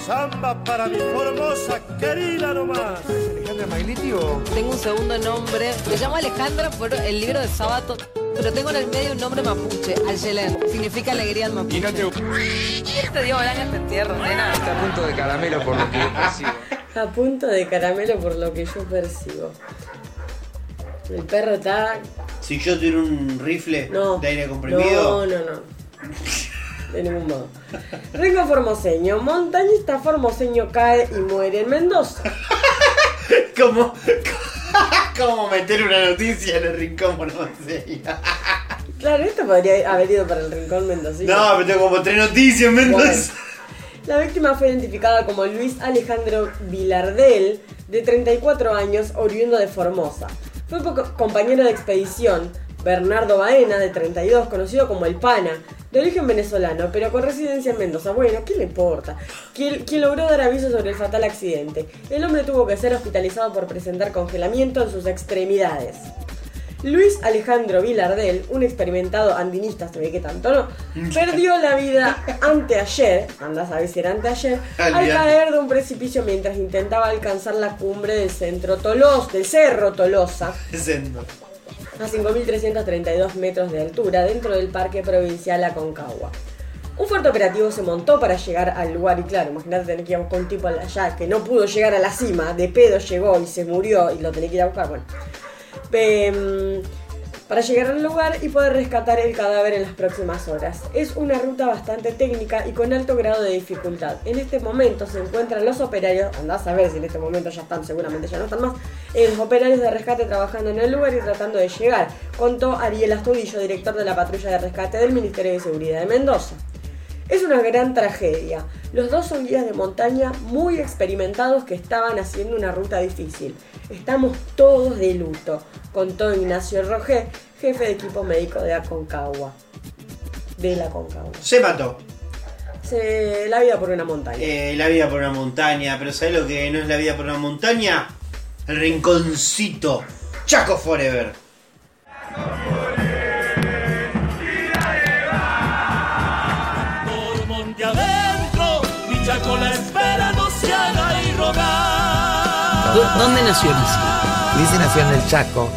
Samba para mi formosa querida nomás. Alejandra Magliti o Tengo un segundo nombre. Me llamo Alejandra por el libro de Sábato, pero tengo en el medio un nombre mapuche, Ayelen. Significa alegría en mapuche. y no te *laughs* Este Diego Bolaños te entierro, nena. está a punto de caramelo por lo que yo percibo. *laughs* A punto de caramelo por lo que yo percibo. El perro está. Si yo tuviera un rifle No. de aire comprimido, No, no, no. *laughs* De ningún modo. Rengo Formoseño. Montañista formoseño cae y muere en Mendoza. *laughs* ¿cómo, *laughs* ¿cómo meter una noticia en el rincón pormoseño? *laughs* Claro, esto podría haber ido para el rincón mendocino. No, pero tengo como tres noticias, Mendoza. La víctima fue identificada como Luis Alejandro Vilardel, de 34 años, oriundo de Formosa. Fue compañero de expedición Bernardo Baena, de 32, conocido como El Pana, de origen venezolano, pero con residencia en Mendoza. Bueno, ¿qué le importa? Quien, quien logró dar aviso sobre el fatal accidente. El hombre tuvo que ser hospitalizado por presentar congelamiento en sus extremidades. Luis Alejandro Vilardel, un experimentado andinista, se ve que tanto no, *laughs* perdió la vida anteayer, anda a saber si era anteayer, al caer de un precipicio mientras intentaba alcanzar la cumbre del centro Tolosa, del cerro Tolosa. A 5.332 metros de altura dentro del Parque Provincial Aconcagua. Un fuerte operativo se montó para llegar al lugar y claro, imagínate tener que ir a buscar un tipo allá que no pudo llegar a la cima, de pedo llegó y se murió y lo tenía que ir a buscar, bueno. Em, para llegar al lugar y poder rescatar el cadáver en las próximas horas. Es una ruta bastante técnica y con alto grado de dificultad. En este momento se encuentran los operarios, andás a ver si en este momento ya están, seguramente ya no están más, eh, los operarios de rescate trabajando en el lugar y tratando de llegar, contó Ariel Astudillo, director de la patrulla de rescate del Ministerio de Seguridad de Mendoza. Es una gran tragedia. Los dos son guías de montaña muy experimentados que estaban haciendo una ruta difícil. Estamos todos de luto, contó Ignacio Rogé, jefe de equipo médico de Aconcagua. De la Aconcagua. Se mató. Se, la vida por una montaña. Eh, la vida por una montaña, pero ¿sabes lo que no es la vida por una montaña? El rinconcito. Chaco Forever. ¿Dónde nació Lizzy? Lizzy nació en el Chaco.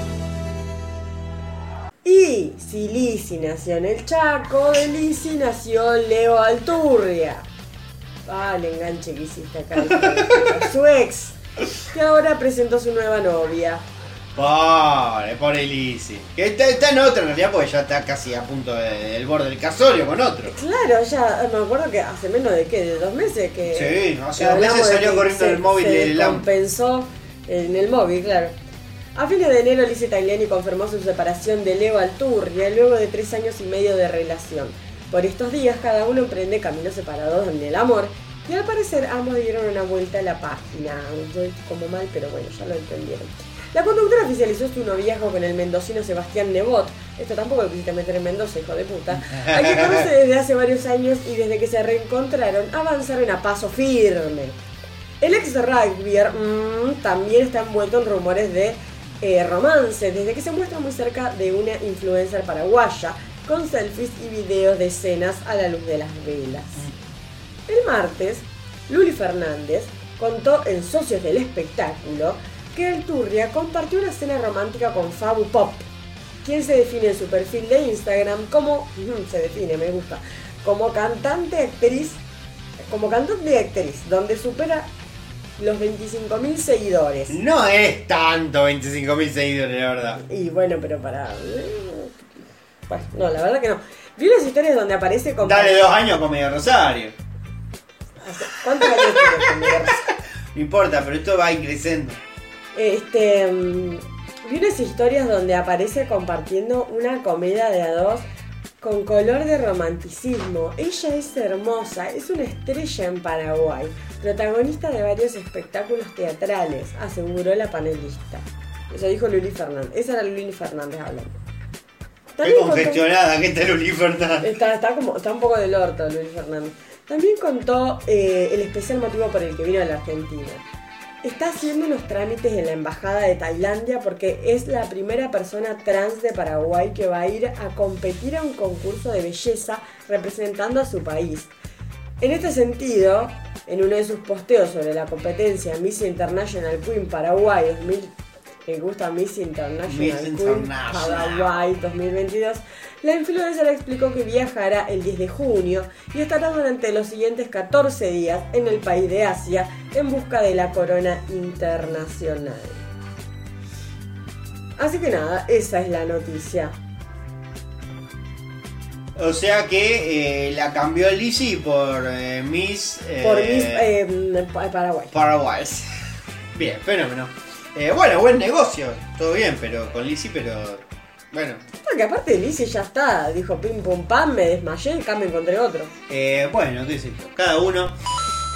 Y si Lizzy nació en el Chaco, de Lizzy nació Leo Alturria. Ah, el enganche que hiciste acá. *laughs* Su ex, que ahora presentó su nueva novia. Pobre, pobre Lizzy. Que está, está en otra en realidad porque ya está casi a punto de- del borde del casorio con otro. Claro, ya me acuerdo que hace menos de qué, de dos meses que. Sí, hace que dos meses salió que corriendo el móvil se de Lam. compensó en el móvil, claro. A fines de enero, Lizzie Tagliani confirmó su separación de Leo Alturria luego de tres años y medio de relación. Por estos días, cada uno emprende caminos separados en el amor y al parecer ambos dieron una vuelta a la página. Yo estoy como mal, pero bueno, ya lo entendieron. La conductora oficializó su noviazgo con el mendocino Sebastián Nebot. Esto tampoco lo quisiste meter en Mendoza, hijo de puta. A quien conoce desde hace varios años y desde que se reencontraron avanzaron a paso firme. El ex rugbyer mm, también está envuelto en rumores de eh, romance, desde que se muestra muy cerca de una influencer paraguaya, con selfies y videos de escenas a la luz de las velas. El martes, Luli Fernández contó en Socios del Espectáculo que Alturria compartió una escena romántica con Fabu Pop, quien se define en su perfil de Instagram como, se define, me gusta, como cantante actriz, como cantante y actriz, donde supera los 25.000 seguidores. No es tanto 25.000 seguidores, la verdad. Y bueno, pero para... Bueno, no, la verdad que no. Vi unas historias donde aparece con... Dale dos años con Medio Rosario. ¿Cuántos años tiene con Miguel *laughs* No importa, pero esto va increciendo. Este. mm, Vi unas historias donde aparece compartiendo una comedia de a dos con color de romanticismo. Ella es hermosa, es una estrella en Paraguay, protagonista de varios espectáculos teatrales, aseguró la panelista. Eso dijo Luli Fernández. Esa era Luli Fernández hablando. Qué También contó- congestionada que está Luli Fernández. Está, está como, está un poco del orto Luis Fernández. También contó eh, el especial motivo por el que vino a la Argentina. Está haciendo unos trámites en la embajada de Tailandia porque es la primera persona trans de Paraguay que va a ir a competir a un concurso de belleza representando a su país. En este sentido, en uno de sus posteos sobre la competencia Miss International Queen Paraguay 2000, me gusta Miss International Miss Queen International. Paraguay 2022, la influencer explicó que viajará el 10 de junio y estará durante los siguientes 14 días en el país de Asia en busca de la corona internacional. Así que nada, esa es la noticia. O sea que eh, la cambió Lizzy por eh, Miss. eh, Por Miss eh, Pa- Paraguay. Paraguay. Bien, fenómeno. Eh, bueno, buen negocio. Todo bien, pero con Lizzy, pero. Bueno. Porque aparte Lizzie ya está, dijo pim pum pam, me desmayé acá me encontré otro. Eh, bueno, qué sé yo. Cada uno.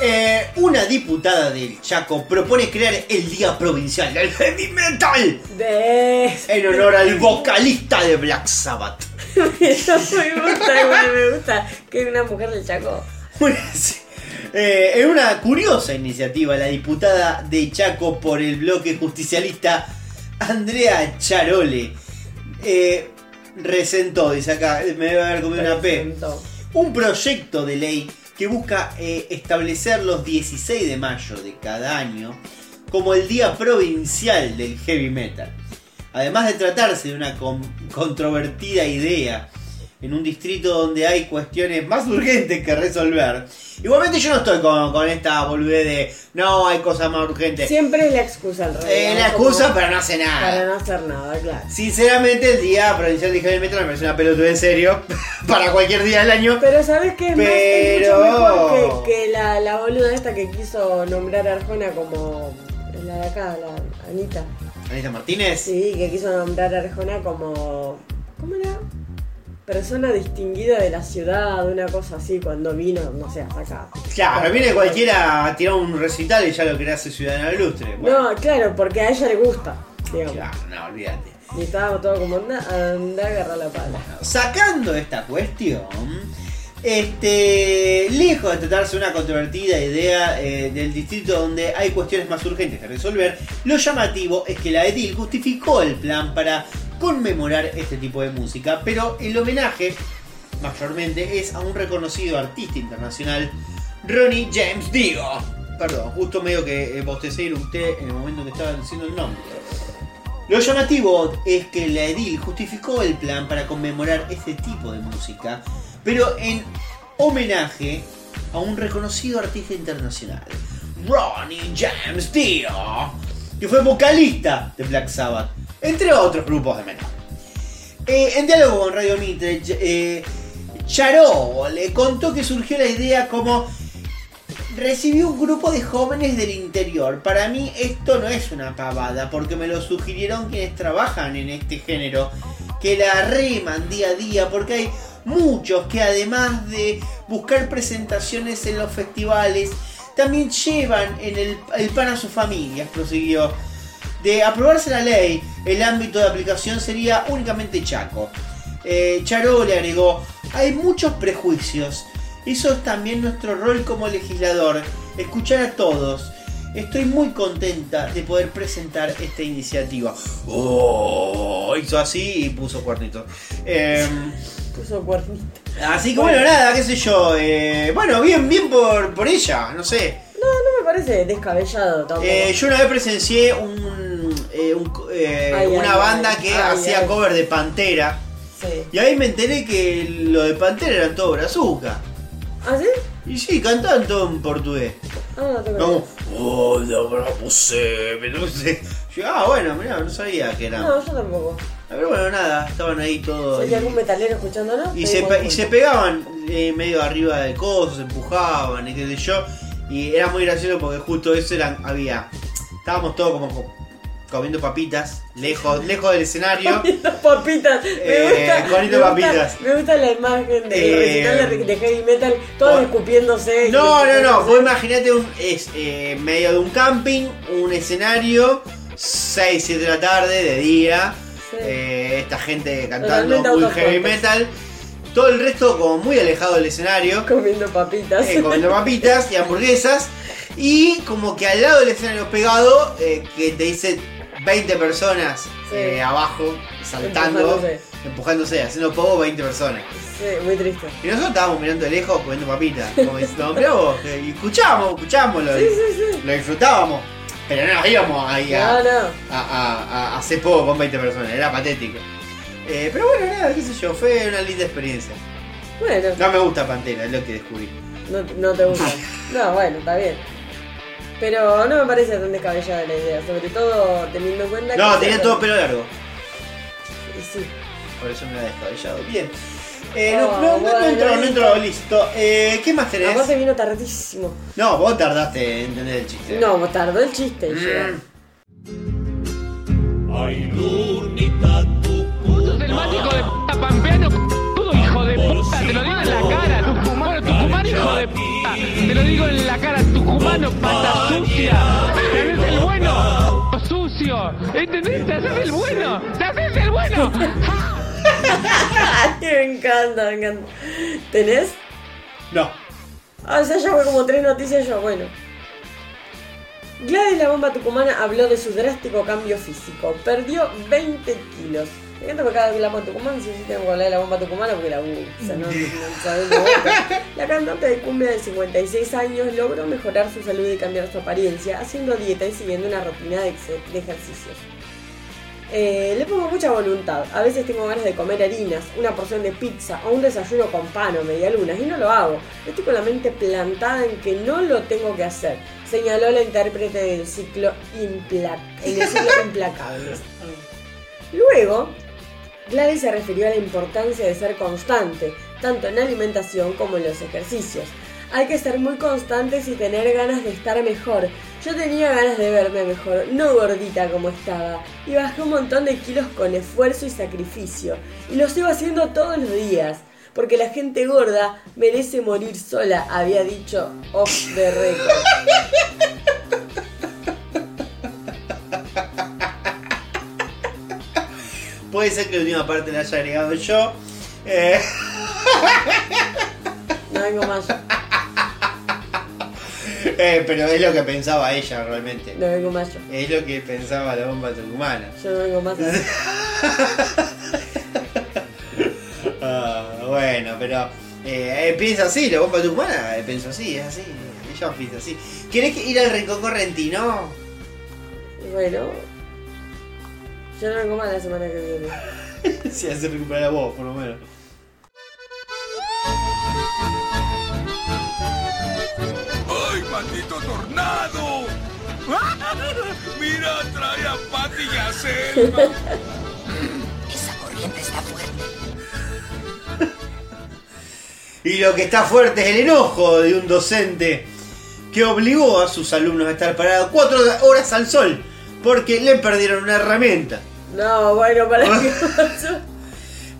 Eh, una diputada del Chaco propone crear el Día Provincial del Heavy Metal De... en honor al vocalista de Black Sabbath. Eso *laughs* me gusta, igual me gusta que una mujer del Chaco. *laughs* Bueno, sí. Eh, en una curiosa iniciativa, la diputada de Chaco por el bloque justicialista, Andrea Charole, eh, resentó, dice acá, me debe haber comido una P, un proyecto de ley que busca eh, establecer los 16 de mayo de cada año como el Día Provincial del Heavy Metal. Además de tratarse de una con- controvertida idea en un distrito donde hay cuestiones más urgentes que resolver. Igualmente yo no estoy con, con esta boludez de no hay cosas más urgentes. Siempre es la excusa realidad. Eh, la como excusa pero no hace nada. Para no hacer nada, claro. Sinceramente el Día Provincial de Metal me parece una pelota en serio *laughs* para cualquier día del año. Pero ¿sabes qué? Es, más, es mucho Pero- mejor que, que la, la boluda esta que quiso nombrar a Arjona como la de acá, la Anita. Anita Martínez. Sí, que quiso nombrar a Arjona como... ¿Cómo era? Persona distinguida de la ciudad, una cosa así, cuando vino, no sé, hasta acá. Claro, viene cualquiera a tirar un recital y ya lo querés hacer ciudadano del lustre. Bueno, No, claro, porque a ella le gusta, digamos. claro, no, olvídate. Y estábamos todos como, anda, anda a agarrar la pala. Sacando esta cuestión, este, lejos de tratarse de una controvertida idea eh, del distrito donde hay cuestiones más urgentes que resolver, lo llamativo es que la Edil justificó el plan para conmemorar este tipo de música, pero el homenaje mayormente es a un reconocido artista internacional, Ronnie James Dio. Perdón, justo medio que eh, bostecé eructé en el momento que estaba diciendo el nombre. Lo llamativo es que la Edil justificó el plan para conmemorar este tipo de música, pero en homenaje a un reconocido artista internacional, Ronnie James Dio, que fue vocalista de Black Sabbath, entre otros grupos de metal. Eh, en diálogo con Radio Mitre, eh, le contó que surgió la idea como recibí un grupo de jóvenes del interior. Para mí esto no es una pavada, porque me lo sugirieron quienes trabajan en este género, que la reman día a día, porque hay muchos que además de buscar presentaciones en los festivales, también llevan en el, el pan a sus familias, prosiguió. De aprobarse la ley, el ámbito de aplicación sería únicamente Chaco. Eh, Charó le agregó, hay muchos prejuicios. Eso es también nuestro rol como legislador, escuchar a todos. Estoy muy contenta de poder presentar esta iniciativa. Oh, hizo así y puso cuernito. Em, Puso cuernito. así que bueno, nada, qué sé yo. eh, bueno, bien, bien por, por ella, no sé. No, no me parece descabellado tampoco. Eh, yo una vez presencié un, eh, un eh, Ay, una ay, banda ay, que ay, hacía ay. cover de Pantera. Sí. Y ahí me enteré que lo de Pantera eran todo brazuca. ¿Ah, sí? Y sí, cantaban todo en portugués. Ah, no tengo Como, oh, la bravo se, no sé. Yo, ah, bueno, mirá, no sabía que era. No, yo tampoco. Pero bueno, nada, estaban ahí todos. Hay algún metalero escuchándonos, y, se, pe- y se pegaban eh, medio arriba de cosas, se empujaban y qué sé yo. Y era muy gracioso porque justo eso eran, había. Estábamos todos como co- comiendo papitas, lejos, lejos del escenario. *laughs* Comiendo papitas. Me Eh, gusta, comiendo me gusta- papitas. Me gusta la imagen de Eh, de, heavy metal, todos por- escupiéndose. No, no, no, vos imaginate un, es eh, medio de un camping, un escenario, 6, 7 de la tarde, de día, Sí. eh, esta gente cantando muy heavy metal, todo el resto como muy alejado del escenario, Comiendo papitas. eh, comiendo papitas y hamburguesas, y como que al lado del escenario pegado, eh, que te dice 20 personas Sí. eh, abajo, saltando, Empujándose. empujándose, haciendo poco 20 personas. Sí, muy triste. Y nosotros estábamos mirando de lejos comiendo papitas. Como diciendo, mirá vos, eh, y escuchábamos, escuchábamos, lo, Sí, sí, sí. lo disfrutábamos. Pero no nos íbamos ahí a, No, no. a, a- a hacer poco con 20 personas, era patético. Eh, pero bueno, nada, qué sé yo, fue una linda experiencia. Bueno, No me gusta Pantera, es lo que descubrí. no, no te gusta. *laughs* No, bueno, está bien. Pero no me parece tan descabellada la idea, sobre todo teniendo en cuenta No, que. tenía todo pelo largo, Y sí. por eso me la descabellado. Bien. Eh, no, Oh, no, no, no bueno, entró, no listo. entró, listo. Eh, ¿Qué más tenés? Aparte vino tardísimo. No, vos tardaste en entender el chiste. No, tardó el chiste en llegar. Mm. Sos hijo de puta pampeano, todo hijo de puta, te lo digo en la cara, tucumano, tucumano hijo de puta, te lo digo en la cara, tucumano, pata sucia, te haces el bueno, sucio, ¿entendés? Te haces el bueno, te haces el bueno. *laughs* Me encanta, me encanta. ¿Tenés? No. Ah, o sea, ya fue como tres noticias yo, bueno. Gladys la bomba tucumana habló de su drástico cambio físico. Perdió 20 kilos. Me encanta porque cada vez que hablamos de Tucumán, sí, sí tengo que hablar de la bomba tucumana porque la usa, ¿no? no otra. La cantante de cumbia de 56 años logró mejorar su salud y cambiar su apariencia haciendo dieta y siguiendo una rutina de, ejercicios. Eh, le pongo mucha voluntad. A veces tengo ganas de comer harinas, una porción de pizza o un desayuno con pan o medialunas y no lo hago. Estoy con la mente plantada en que no lo tengo que hacer, señaló la intérprete del ciclo, impla- en el ciclo *laughs* Implacables. Luego, Gladys se refirió a la importancia de ser constante, tanto en la alimentación como en los ejercicios. Hay que ser muy constantes y tener ganas de estar mejor. Yo tenía ganas de verme mejor, no gordita como estaba, y bajé un montón de kilos con esfuerzo y sacrificio. Y lo sigo haciendo todos los días, porque la gente gorda merece morir sola, había dicho off the record. *laughs* Puede ser que la última parte la haya agregado yo. Eh, No vengo más eh, pero es lo que pensaba ella realmente. no vengo más yo. Es lo que pensaba la bomba tucumana. Yo no vengo más. *laughs* Ah, bueno, pero eh, eh, piensa así, la bomba tucumana eh, pensó así, es así. Ella chofis así. ¿Querés que ir al rincón correntino? Bueno, yo no vengo más la semana que viene. *laughs* Si hace recuperar a vos, por lo menos. ¡Ay, maldito tornado! *laughs* Mira, trae a Patty y a Selma. *laughs* Esa corriente está fuerte. Y lo que está fuerte es el enojo de un docente que obligó a sus alumnos a estar parados cuatro horas al sol porque le perdieron una herramienta. No, bueno, para *laughs* qué pasó.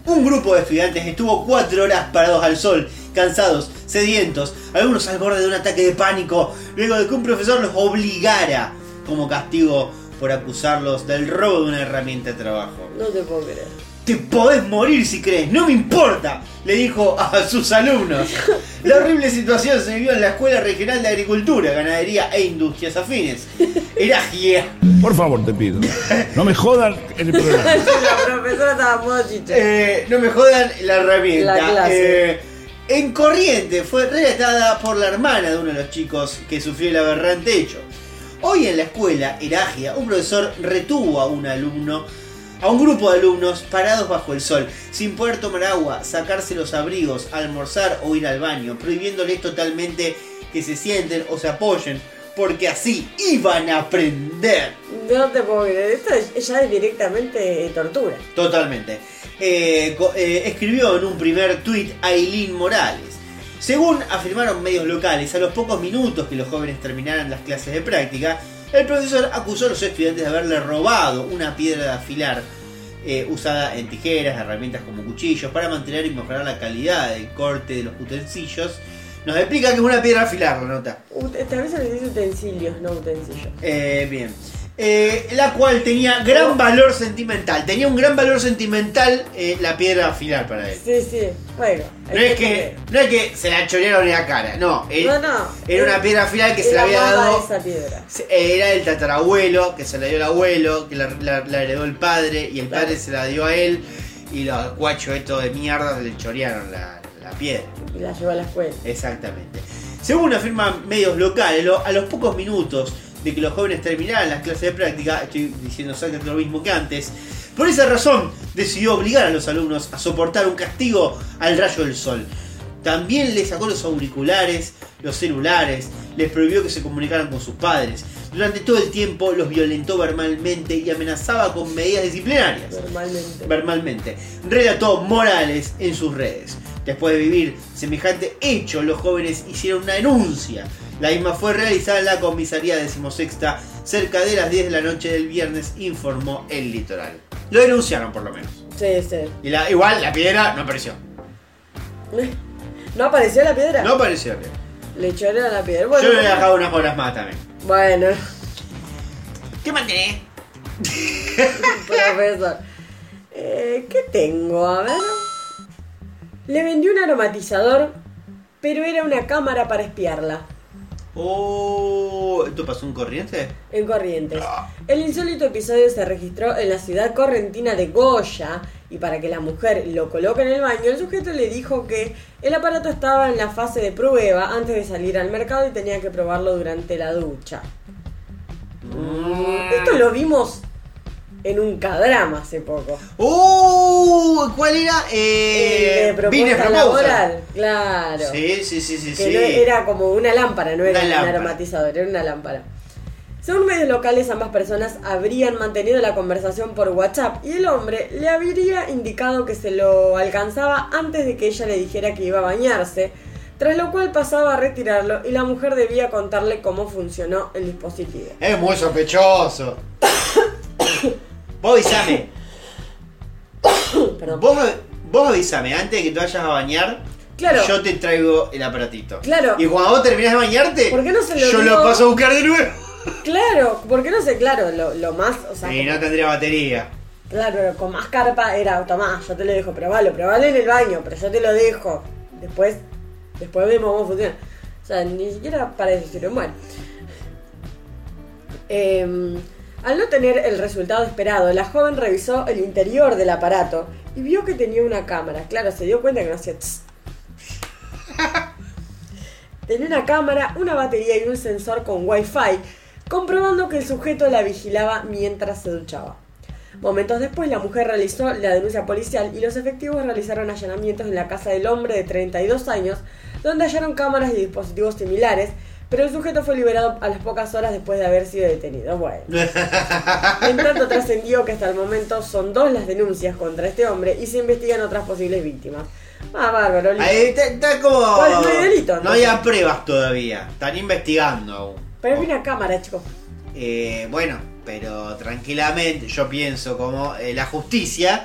Un grupo de estudiantes estuvo cuatro horas parados al sol, cansados, sedientos, algunos al borde de un ataque de pánico, luego de que un profesor los obligara como castigo por acusarlos del robo de una herramienta de trabajo. No te puedo creer. Te podés morir si crees, no me importa, le dijo a sus alumnos. La horrible situación se vivió en la Escuela Regional de Agricultura, Ganadería e Industrias Afines. Eragia. Por favor, te pido. No me jodan el programa. *laughs* La profesora estaba. Eh, no me jodan la herramienta. La clase. Eh, en corriente fue relatada por la hermana de uno de los chicos que sufrió el aberrante hecho. Hoy en la escuela, Eragia, un profesor retuvo a un alumno, a un grupo de alumnos parados bajo el sol, sin poder tomar agua, sacarse los abrigos, almorzar o ir al baño, prohibiéndoles totalmente que se sienten o se apoyen, porque así iban a aprender. No te puedo creer. Esto es- ya es directamente tortura. Totalmente. Eh, eh, escribió en un primer tuit Aileen Morales. Según afirmaron medios locales, a los pocos minutos que los jóvenes terminaran las clases de práctica, el profesor acusó a los estudiantes de haberle robado una piedra de afilar eh, usada en tijeras, herramientas como cuchillos, para mantener y mejorar la calidad del corte de los utensilios. Nos explica que es una piedra de afilar, la nota. Ut- Esta vez se dice utensilios, no utensilios. Eh, bien. Eh, la cual tenía gran valor sentimental. Tenía un gran valor sentimental eh, la piedra afilar para él. Sí, sí. Bueno. No es que, no es que se la chorearon en la cara, no. eh, No, no. Era una piedra afilar que se la había dado. esa piedra. Era el tatarabuelo, que se la dio el abuelo, que la, la- la heredó el padre, y el Claro. padre se la dio a él, y los guachos estos de mierda le chorearon la, la piedra. Y la llevó a la escuela. Exactamente. Según afirman medios locales, lo- a los pocos minutos de que los jóvenes terminaran las clases de práctica, estoy diciendo exactamente lo mismo que antes, por esa razón decidió obligar a los alumnos a soportar un castigo al rayo del sol. También les sacó los auriculares, los celulares, les prohibió que se comunicaran con sus padres. Durante todo el tiempo los violentó verbalmente y amenazaba con medidas disciplinarias Normalmente. verbalmente. Relató Morales en sus redes. Después de vivir semejante hecho, los jóvenes hicieron una denuncia. La misma fue realizada en la comisaría decimosexta cerca de las 10 de la noche del viernes, informó el litoral. Lo denunciaron por lo menos. Sí, sí. Y la, igual la piedra no apareció. *laughs* ¿No apareció la piedra? No apareció. Le chorearon la piedra. Bueno, Yo le he dejado unas horas más también. bueno, ¿Qué mantenés? *laughs* profesor. Eh, ¿Qué tengo? A ver. Le vendí un aromatizador, pero era una cámara para espiarla. Oh, ¿esto pasó en corriente? En Corrientes. El insólito episodio se registró en la ciudad correntina de Goya y para que la mujer lo coloque en el baño, el sujeto le dijo que el aparato estaba en la fase de prueba antes de salir al mercado y tenía que probarlo durante la ducha. Mm, Esto lo vimos en un cadrama hace poco. ¡Oh! ¿Cuál era? Eh, propuesta Proposal. laboral, claro. Sí, sí, sí, sí. que sí. no- era como una lámpara, no era Una un lámpara. aromatizador, era una lámpara. Según medios locales, ambas personas habrían mantenido la conversación por WhatsApp y el hombre le habría indicado que se lo alcanzaba antes de que ella le dijera que iba a bañarse, tras lo cual pasaba a retirarlo y la mujer debía contarle cómo funcionó el dispositivo. Es muy sospechoso. Vos avisame. *coughs* Perdón. Vos, vos avisame antes de que te vayas a bañar. Claro. Yo te traigo el aparatito. Claro. Y cuando vos terminás de bañarte, ¿Por qué no se lo yo lo paso a buscar de nuevo. Claro, porque no sé, claro, lo, lo más, o sea, Y no tendría batería. Claro, con más carpa era, tomá, yo te lo dejo, probalo, probalo en el baño, pero yo te lo dejo. Después, después vemos cómo funciona. O sea, ni siquiera para eso sirve. Bueno. Em, al no tener el resultado esperado, la joven revisó el interior del aparato y vio que tenía una cámara. Claro, se dio cuenta que no hacía tss. *laughs* Tenía una cámara, una batería y un sensor con wifi, comprobando que el sujeto la vigilaba mientras se duchaba. Momentos después, la mujer realizó la denuncia policial y los efectivos realizaron allanamientos en la casa del hombre de 32 años, donde hallaron cámaras y dispositivos similares, pero el sujeto fue liberado a las pocas horas después de haber sido detenido. Bueno. *laughs* En tanto, trascendió que hasta el momento son dos las denuncias contra este hombre y se investigan otras posibles víctimas. Ah, bárbaro. Ahí está, está como. Bueno, no hay delito, No hay pruebas todavía. Están investigando aún. Pero es una cámara, chicos. Eh, bueno, pero tranquilamente yo pienso como eh, la justicia.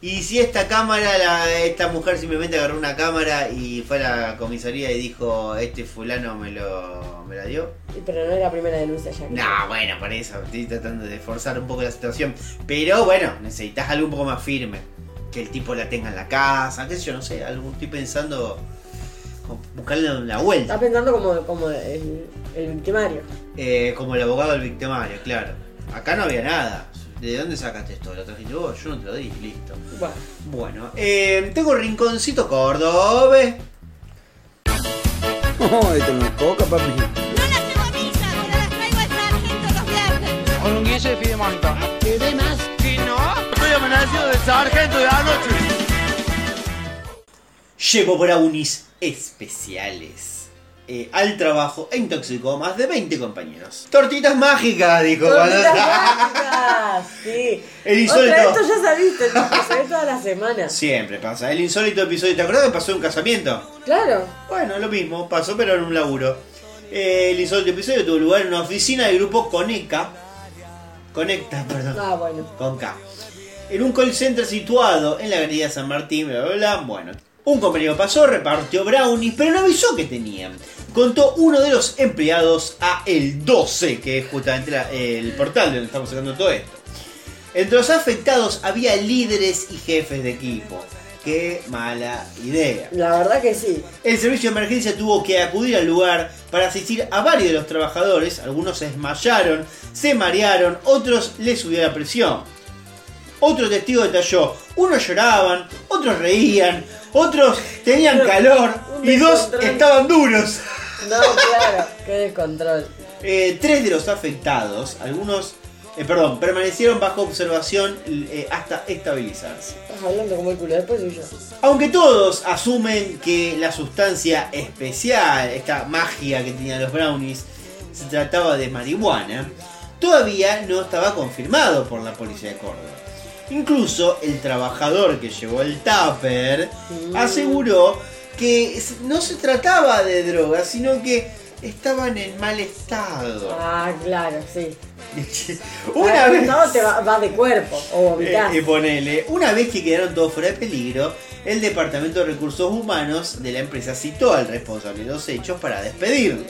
Y si esta cámara, la- esta mujer simplemente agarró una cámara y fue a la comisaría y dijo, este fulano me lo me la dio. Pero no es la primera denuncia ya. No, bueno, por eso estoy tratando de forzar un poco la situación. Pero bueno, necesitas algo un poco más firme. Que el tipo la tenga en la casa, qué sé yo, no sé, algo estoy pensando buscarle la vuelta. Estás pensando como, como el, el victimario. Eh, como el abogado del victimario, claro. Acá no había nada. ¿De dónde sacaste esto? ¿Lo trajiste vos? Yo no te lo di, listo. Bueno. Bueno, eh, tengo rinconcito cordobés. *laughs* Oh, esto no es coca, papi. Con un guille de Fidemonto. ¿Qué más? ¿Y no? Estoy amanecido del sargento de anoche. Llevo brownies especiales. Eh, al trabajo e intoxicó a más de 20 compañeros. Tortitas mágicas, dijo. Tortitas cuando- mágicas, *laughs* sí. El insólito. Otra, esto ya sabiste, esto todas las semanas. Siempre pasa. El insólito episodio, ¿te acordás que pasó en un casamiento? Claro. Bueno, lo mismo, pasó pero en un laburo. Eh, el insólito episodio tuvo lugar en una oficina del grupo Coneca. Conecta, perdón. Ah, bueno. Con K. En un call center situado en la avenida San Martín, bla bla bla. Bueno, un compañero pasó, repartió brownies, pero no avisó que tenían. Contó uno de los empleados a el 12, que es justamente la- el portal de donde estamos sacando todo esto. Entre los afectados había líderes y jefes de equipo. Qué mala idea. La verdad que sí. El servicio de emergencia tuvo que acudir al lugar para asistir a varios de los trabajadores. Algunos se desmayaron, se marearon, otros les subió la presión. Otro testigo detalló, unos lloraban, otros reían, otros tenían calor y dos estaban duros. No, claro. Qué descontrol. *laughs* Eh, tres de los afectados, algunos, eh, perdón, permanecieron bajo observación eh, hasta estabilizarse. Estás hablando como el culo. Después soy yo. Aunque todos asumen que la sustancia especial, esta magia que tenían los brownies, se trataba de marihuana, todavía no estaba confirmado por la policía de Córdoba. Incluso el trabajador que llevó el tupper aseguró que no se trataba de droga, sino que estaban en mal estado. Ah, claro, sí. *laughs* Una Ah, vez... no, te va, va de cuerpo. O. Eh, y ponele, una vez que quedaron todos fuera de peligro, el Departamento de Recursos Humanos de la empresa citó al responsable de los hechos para despedirlo.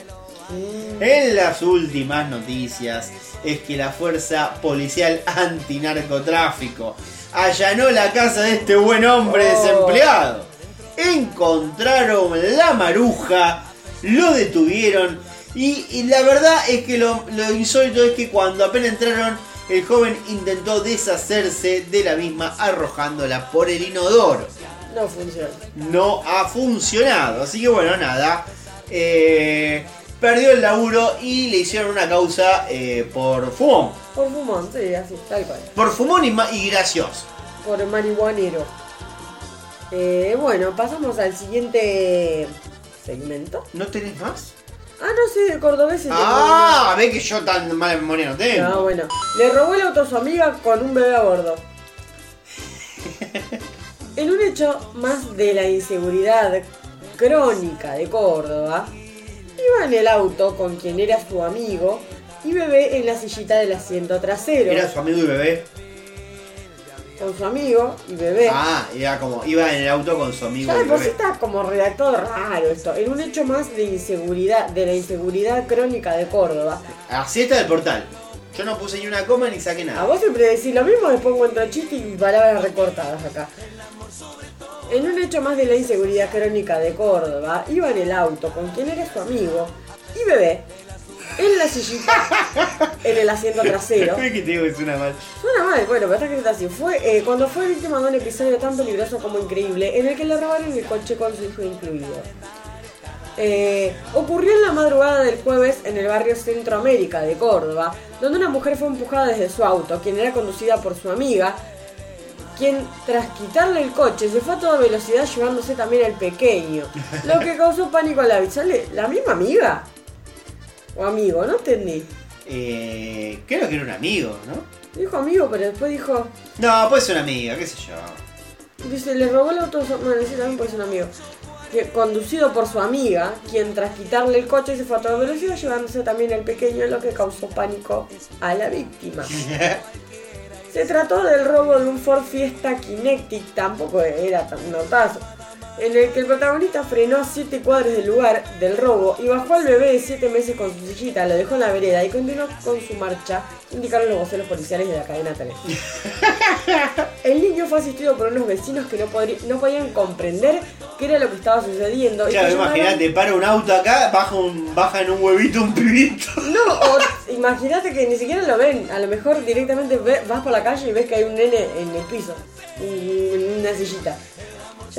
En las últimas noticias es que la fuerza policial antinarcotráfico allanó la casa de este buen hombre Oh. desempleado. Encontraron la maruja, lo detuvieron y, y la verdad es que lo, lo insólito es que cuando apenas entraron el joven intentó deshacerse de la misma arrojándola por el inodoro No funciona. no ha funcionado. Así que bueno, nada. Eh, perdió el laburo y le hicieron una causa eh, por fumón. Por fumón, sí, así, tal cual. Por fumón y, y gracioso. Por marihuanero. Eh, bueno, pasamos al siguiente segmento. ¿No tenés más? Ah, no sé, de cordobés. Ah, ve que yo tan mala memoria no tengo. Ah, bueno. Le robó el auto a su amiga con un bebé a bordo. *laughs* En un hecho más de la inseguridad crónica de Córdoba, iba en el auto con quien era su amigo y bebé en la sillita del asiento trasero. Era su amigo y bebé. Con su amigo y bebé. Ah, era como, iba en el auto con su amigo Ya y bebé. está como redactado raro esto. En un hecho más de inseguridad, de la inseguridad crónica de Córdoba. Así está el portal. Yo no puse ni una coma ni saqué A nada. vos siempre decís lo mismo, después encuentro chistes y palabras recortadas acá. En un hecho más de la inseguridad crónica de Córdoba, iba en el auto con quien era su amigo y bebé en la sillita, en el asiento trasero. *laughs* Ve que te digo que suena mal. Suena mal, bueno, pero está escrito así. Fue eh, cuando fue víctima de un episodio tan peligroso como increíble, en el que le robaron el coche con su hijo incluido. Eh, ocurrió en la madrugada del jueves en el barrio Centroamérica de Córdoba, donde una mujer fue empujada desde su auto, quien era conducida por su amiga, quien tras quitarle el coche se fue a toda velocidad llevándose también al pequeño, lo que *laughs* causó pánico a la ¿Sale ¿La misma amiga? ¿O amigo? No entendí. Eh, creo que era un amigo, ¿no? Dijo amigo, pero después dijo... No, puede ser una amiga, qué sé yo. Dice, le robó el auto. Bueno, dice también puede ser un amigo. Que, conducido por su amiga, quien tras quitarle el coche se fue a toda velocidad llevándose también al pequeño, lo que causó pánico a la víctima. *laughs* Se trató del robo de un Ford Fiesta Kinetic, tampoco era tan notazo, en el que el protagonista frenó a 7 cuadros del lugar del robo y bajó al bebé de 7 meses con su sillita, lo dejó en la vereda y continuó con su marcha, indicaron los voceros policiales de la cadena 3. *laughs* El niño fue asistido por unos vecinos que no, no podían comprender qué era lo que estaba sucediendo. Claro, imagínate, para un auto acá, baja, un, baja en un huevito un pibito. No, *laughs* o imagínate que ni siquiera lo ven. A lo mejor directamente ve- vas por la calle y ves que hay un nene en el piso, en una sillita.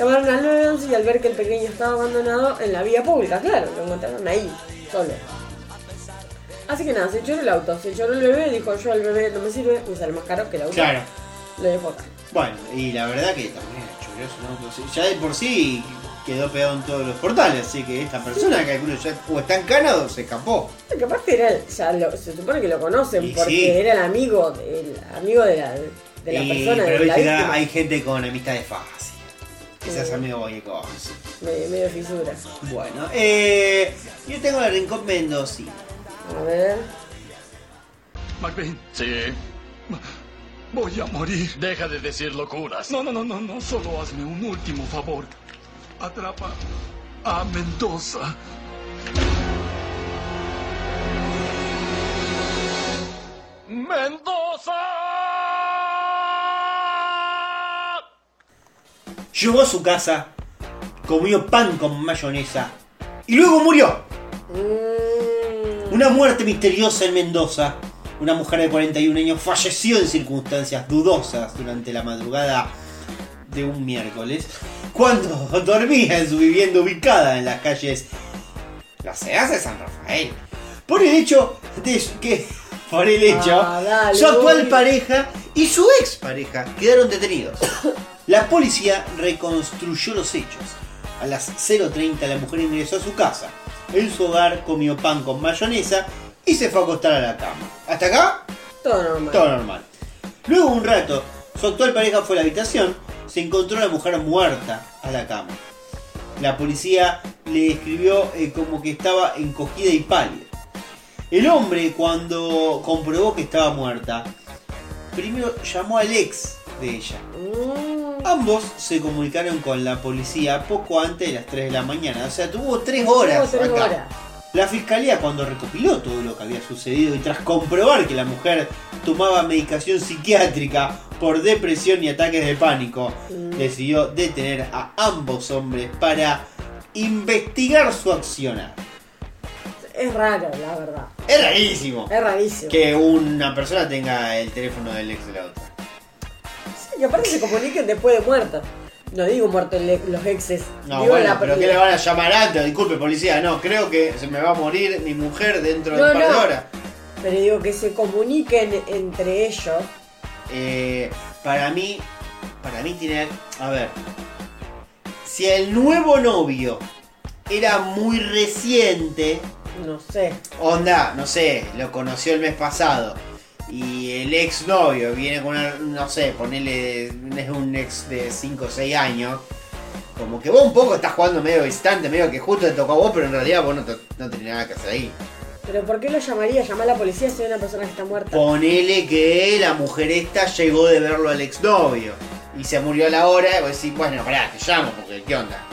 Llamaron al 911 y al ver que el pequeño estaba abandonado en la vía pública, claro, lo encontraron ahí, solo. Así que nada, se choró el auto, se choró el bebé, dijo yo al bebé no me sirve, me sale más caro que el auto. Claro. Lo dejo acá. Bueno, y la verdad que también es chorioso un auto. sí. Ya de por sí quedó pegado en todos los portales, así que esta persona, calculo, ya o está en cana o se escapó. Que aparte era, el- ya lo- se supone que lo conocen Y porque sí. era el amigo, el amigo de la, de la Y- persona, pero de la que hay gente con amistades fácil. Que seas Sí. amigo cualquier cosa. Medio, medio fisura. Bueno, eh, yo tengo la Rincón Mendoza. A ver. McBean. Sí. Voy a morir. Deja de decir locuras. No, no, no, no, no. Solo hazme un último favor. Atrapa a Mendoza. ¡Mendoza! Llegó a su casa, comió pan con mayonesa y luego murió. Una muerte misteriosa en Mendoza. Una mujer de 41 años falleció en circunstancias dudosas durante la madrugada de un miércoles cuando *laughs* dormía en su vivienda ubicada en las calles Las Heras de San Rafael. Por el hecho de que *laughs* por el hecho Ah, dale, su actual pareja y su ex pareja quedaron detenidos. *coughs* La policía reconstruyó los hechos. A las 0.30 la mujer ingresó a su casa. En su hogar comió pan con mayonesa y se fue a acostar a la cama. ¿Hasta acá? Todo normal. Todo normal. Luego de un rato, su actual pareja fue a la habitación, se encontró a la mujer muerta a la cama. La policía le describió eh, como que estaba encogida y pálida. El hombre, cuando comprobó que estaba muerta, primero llamó al ex de ella. Ambos se comunicaron con la policía poco antes de las 3 de la mañana. O sea, tuvo 3 horas. Tuvo acá. horas. La fiscalía cuando recopiló todo lo que había sucedido y tras comprobar que la mujer tomaba medicación psiquiátrica por depresión y ataques de pánico, Mm. decidió detener a ambos hombres para investigar su accionar. Es raro, la verdad. Es rarísimo Es rarísimo. que una persona tenga el teléfono del ex de la otra. Y aparte se comuniquen después de muerto. No digo muerto los exes. No, digo bueno, la- pero ¿qué le van a llamar antes? Disculpe, policía, no, creo que se me va a morir mi mujer dentro de un par de horas. Pero digo que se comuniquen entre ellos. Eh, para mí, para mí tiene, a ver, si el nuevo novio era muy reciente, No sé. onda, no sé, lo conoció el mes pasado y el ex novio viene con una, no sé, ponele, es un ex de 5 o 6 años. Como que vos un poco estás jugando medio distante, medio que justo te tocó a vos, pero en realidad vos no, te- no tenés nada que hacer ahí. Pero ¿por qué lo llamaría? Llamar a la policía si hay una persona que está muerta. Ponele que la mujer esta llegó de verlo al exnovio y se murió a la hora y vos decís, bueno, pará, te llamo porque qué onda.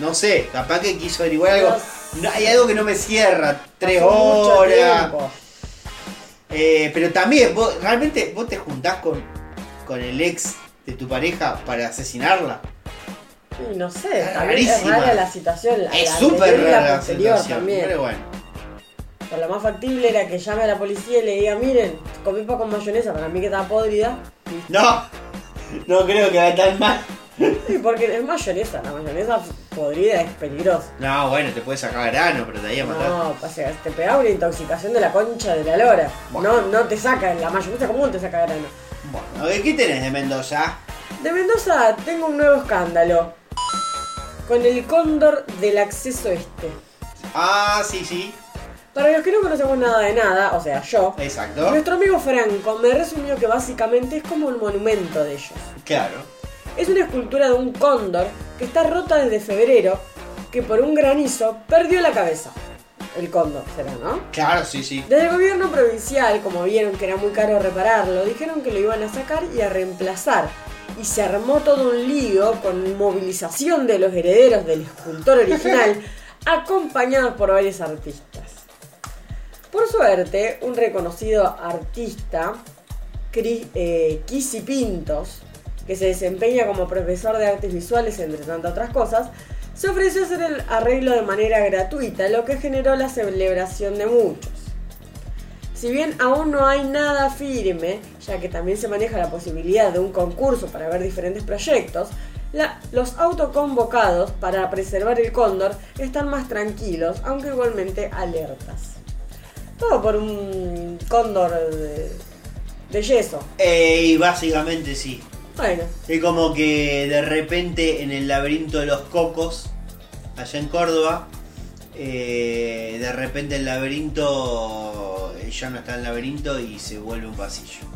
No sé, capaz que quiso averiguar algo. No, hay algo que no me cierra. Tres horas. Eh, pero también, vos, ¿realmente vos te juntás con, con el ex de tu pareja para asesinarla? Y no sé, Es también es rara la situación. La, Es súper rara la situación. también. Pero bueno. Pero lo más factible era que llame a la policía y le diga, miren, comí pan con mayonesa, para mí que estaba podrida. No, no creo que va tan mal. Sí, porque es mayonesa, la mayonesa podrida es peligrosa. No, bueno, te puede sacar grano, pero te ahí a matar. No, o sea, te pegaba una intoxicación de la concha de la lora. Bueno. No, no te saca, la mayonesa común te saca grano. Bueno, ver, ¿qué tenés de Mendoza? De Mendoza tengo un nuevo escándalo. Con el cóndor del acceso este. Ah, sí, sí. Para los que no conocemos nada de nada, o sea, yo, Exacto. nuestro amigo Franco me resumió que básicamente es como un monumento de ellos. Claro. Es una escultura de un cóndor que está rota desde febrero, que por un granizo perdió la cabeza. El cóndor será, ¿no? Claro, sí, sí. Desde el gobierno provincial, como vieron que era muy caro repararlo, dijeron que lo iban a sacar y a reemplazar. Y se armó todo un lío con movilización de los herederos del escultor original, *laughs* acompañados por varios artistas. Por suerte, un reconocido artista, Cri- eh, Kisi Pintos, que se desempeña como profesor de artes visuales, entre tantas otras cosas, se ofreció hacer el arreglo de manera gratuita, lo que generó la celebración de muchos. Si bien aún no hay nada firme, ya que también se maneja la posibilidad de un concurso para ver diferentes proyectos, los autoconvocados para preservar el cóndor están más tranquilos, aunque igualmente alertas. Todo por un cóndor de, de yeso. Eh, y básicamente sí. Bueno, Es como que de repente en el laberinto de los cocos, allá en Córdoba, eh, de repente el laberinto eh, ya no está en el laberinto y se vuelve un pasillo.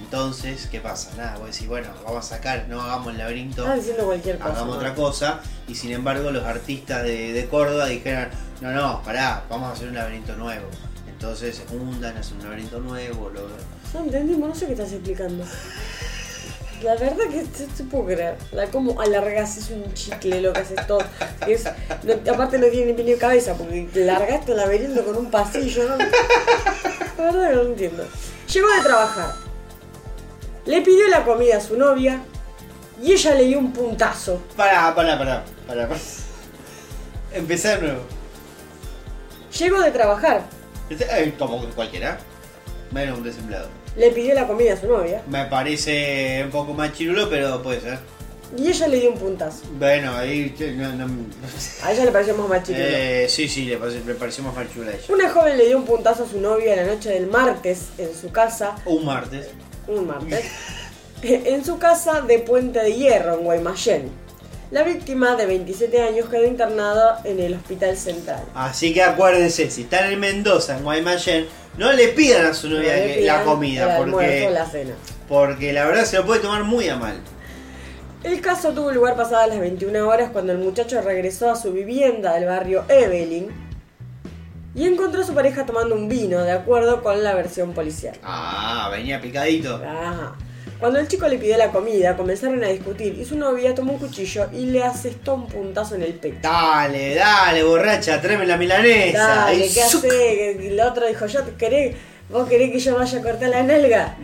Entonces, ¿qué pasa? Nada, voy a decir, bueno, vamos a sacar, no hagamos el laberinto, cualquier cosa. hagamos ¿no? otra cosa. Y sin embargo, los artistas de, de Córdoba dijeron, no, no, pará, vamos a hacer un laberinto nuevo. Entonces se juntan, hacen un laberinto nuevo, lo, No entendimos, no sé qué estás explicando. *laughs* La verdad que se, puedo creer. La como alargas es un chicle lo que haces todo. Es, no- aparte no tiene ni pie ni cabeza porque largaste el laberinto con un pasillo. ¿no? La verdad que no lo entiendo. Llegó de trabajar. Le pidió la comida a su novia y ella le dio un puntazo. Pará, pará, pará, pará. pará. Empezar de nuevo. Llegó de trabajar. Este- eh, como cualquiera. Menos un desempleado. Le pidió la comida a su novia Me parece un poco más chirulo, pero puede ser. y ella le dio un puntazo. Bueno, ahí. No, no- A ella le pareció más machirulo. Eh, sí, sí, le, pareció más chula a ella. Una joven le dio un puntazo a su novia la noche del martes en su casa Un martes. un martes, *laughs* en su casa de Puente de Hierro, en Guaymallén. La víctima, de 27 años, quedó internada en el Hospital Central. Así que acuérdense, si están en Mendoza, en Guaymallén, no le pidan a su novia No que- la comida, porque, la cena. porque la verdad se lo puede tomar muy a mal. El caso tuvo lugar pasadas las 21 horas cuando el muchacho regresó a su vivienda del barrio Evelyn y encontró a su pareja tomando un vino, de acuerdo con la versión policial. Ah, venía picadito. Ajá. Cuando el chico le pidió la comida, comenzaron a discutir y su novia tomó un cuchillo y le asestó un puntazo en el pecho. Dale, dale, borracha, tráeme la milanesa. Dale, ¿qué ¡zuc! hace? El otro dijo, yo te querés, vos querés que yo vaya a cortar la nalga.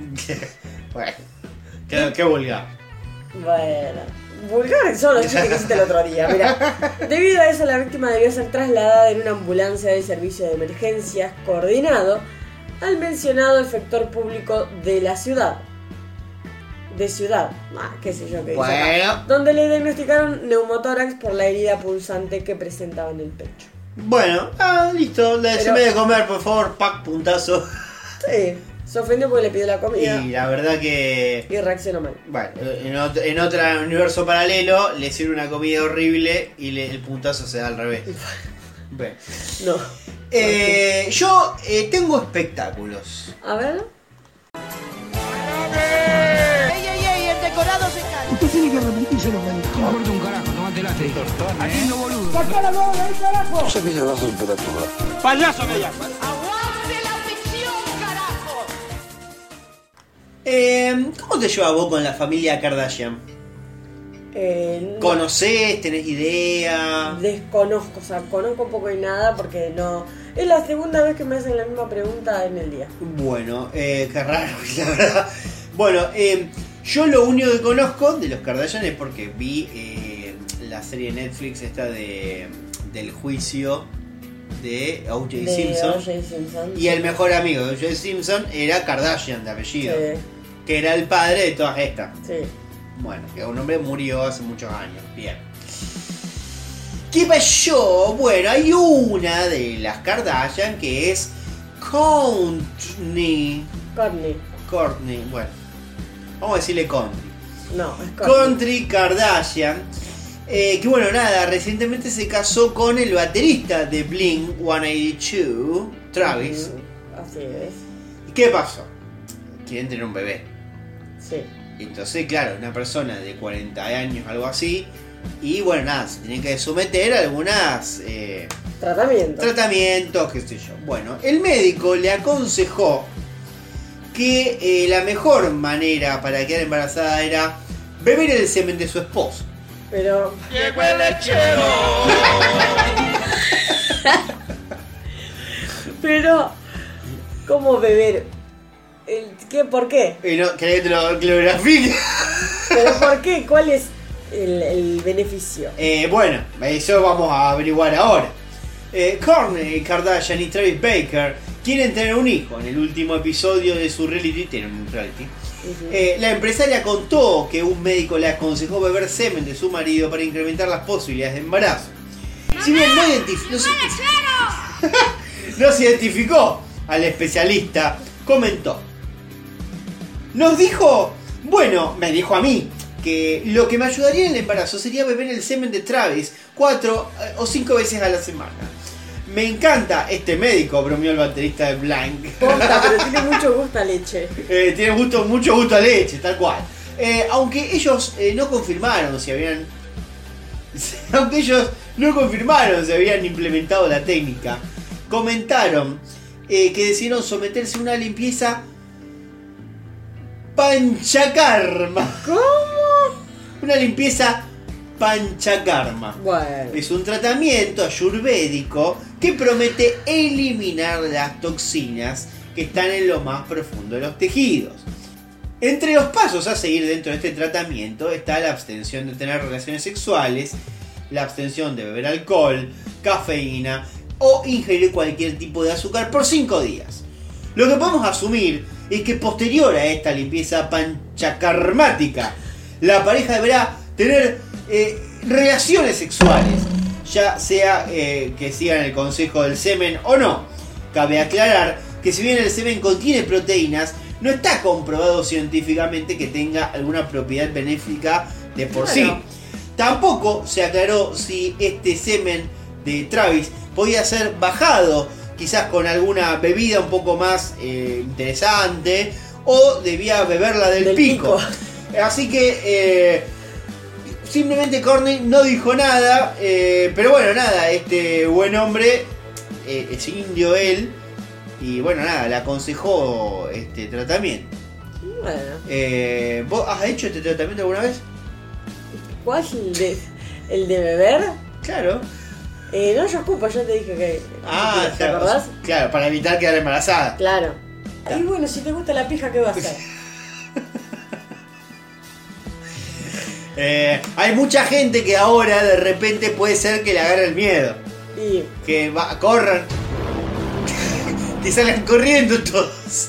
*laughs* bueno, qué, qué vulgar. Bueno, vulgar son los chistes que hiciste el otro día, mira. *laughs* Debido a eso, la víctima debió ser trasladada en una ambulancia del servicio de emergencias coordinado al mencionado efector público de la ciudad. De ciudad, ah, qué sé yo qué dice acá. Bueno. Donde le diagnosticaron neumotórax por la herida pulsante que presentaba en el pecho. Bueno, ah, listo, le decime de comer, por favor, pack, puntazo. Sí, se ofendió porque le pidió la comida Y la verdad que. y reaccionó mal. Bueno, en otro, en otro universo paralelo le sirve una comida horrible y le- el puntazo se da al revés. *laughs* Bueno. No. Eh, yo eh, tengo espectáculos. A ver. Tiene que arrepentirse lo que dijo. No importa un carajo, tomate la Aquí no boludo. ¡Saca la mano de ahí, carajo! ¡Payaso que ya! ¡Aguante la ficción, carajo! Eh, ¿Cómo te llevas vos con la familia Kardashian? Eh, no- ¿Conocés? ¿Tenés idea? Desconozco, o sea, conozco poco y nada porque no. Es la segunda vez que me hacen la misma pregunta en el día. Bueno, eh, qué raro, *laughs* la verdad. Bueno, eh, yo lo único que conozco de los Kardashian es porque vi eh, la serie de Netflix esta de del juicio de O.J. Simpson. Simpson. Y el mejor amigo de O.J. Simpson era Kardashian de apellido. Sí, Que era el padre de todas estas. sí. Bueno, que un hombre murió hace muchos años. Bien. ¿Qué pasó? Bueno, hay una de las Kardashian que es Courtney. Courtney. Courtney, bueno. Vamos a decirle Country. No, es Courtney. Country Kardashian. eh, que bueno, nada, recientemente se casó con el baterista de Blink 182, Travis. Así es. ¿Y qué pasó? Quieren tener un bebé. Sí. Entonces, claro, una persona de 40 años, algo así. Y bueno, nada, se tiene que someter a algunas eh, Tratamiento. tratamientos, qué sé yo. Bueno, el médico le aconsejó que eh, la mejor manera para quedar embarazada era beber el semen de su esposo. Pero. Llegó el lechero. *laughs* Pero. ¿Cómo beber? El- ¿Qué? ¿Por qué? Y no, ¿Querés que te lo, que lo grafique? ¿Pero por qué? ¿Cuál es el, el beneficio? Eh, bueno, eso vamos a averiguar ahora. Eh, Kourtney Kardashian y Travis Baker quieren tener un hijo. En el último episodio de su reality, tienen un reality. Eh, la empresaria contó que un médico le aconsejó beber semen de su marido para incrementar las posibilidades de embarazo. Si bien no, identif- no se, *laughs* no se identificó al especialista, comentó. Nos dijo, bueno, me dijo a mí, que lo que me ayudaría en el embarazo sería beber el semen de Travis cuatro eh, o cinco veces a la semana. Me encanta este médico, bromeó el baterista de Blank. Posta, pero tiene *laughs* mucho gusto a leche. Eh, tiene gusto, mucho gusto a leche, tal cual. Eh, aunque ellos eh, no confirmaron si habían. *laughs* Aunque ellos no confirmaron si habían implementado la técnica, comentaron que decidieron someterse a una limpieza panchakarma. ¿Cómo? Una limpieza panchakarma. Bueno. Es un tratamiento ayurvédico que promete eliminar las toxinas que están en lo más profundo de los tejidos. Entre los pasos a seguir dentro de este tratamiento está la abstención de tener relaciones sexuales, la abstención de beber alcohol, cafeína o ingerir cualquier tipo de azúcar por 5 días. Lo que podemos asumir es que posterior a esta limpieza panchakarmática, la pareja deberá tener eh, relaciones sexuales, ya sea eh, que sigan el consejo del semen o no. Cabe aclarar que si bien el semen contiene proteínas, no está comprobado científicamente que tenga alguna propiedad benéfica de por sí. Tampoco se aclaró si este semen de Travis podía ser bajado, quizás con alguna bebida un poco más eh, interesante, o debía beberla del, Del pico. pico. Así que eh, simplemente Corney no dijo nada, eh, pero bueno, nada, este buen hombre, eh, es indio él, y bueno, nada, le aconsejó este tratamiento. Bueno. Eh, ¿Vos has hecho este tratamiento alguna vez? ¿Cuál el de, el de beber? Claro. Eh, no, yo escupo, yo te dije que. Ah, ¿Te claro, acordás? Claro, para evitar quedar embarazada. Claro. Y bueno, si te gusta la pija, ¿qué vas a hacer? *laughs* Eh, hay mucha gente que ahora de repente puede ser que le agarre el miedo. Que va, corran. *laughs* que salgan corriendo todos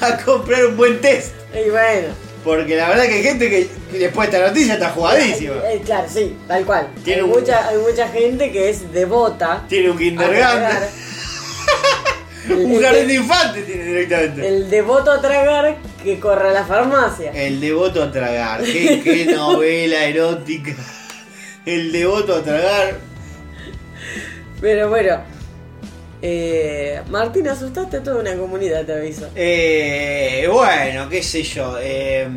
a comprar un buen test. Y bueno. Porque la verdad que hay gente que después de esta noticia está jugadísima. Eh, claro, sí, tal cual. Tiene hay, un- mucha, hay mucha gente que es devota. Tiene un kindergarten. *laughs* un jardín de infantes tiene directamente. El devoto a tragar que corre a la farmacia. El devoto a tragar. Qué, qué *laughs* novela erótica. El devoto a tragar. Pero bueno. Eh, Martín, asustaste a toda una comunidad, te aviso. Eh, bueno, qué sé yo. eh,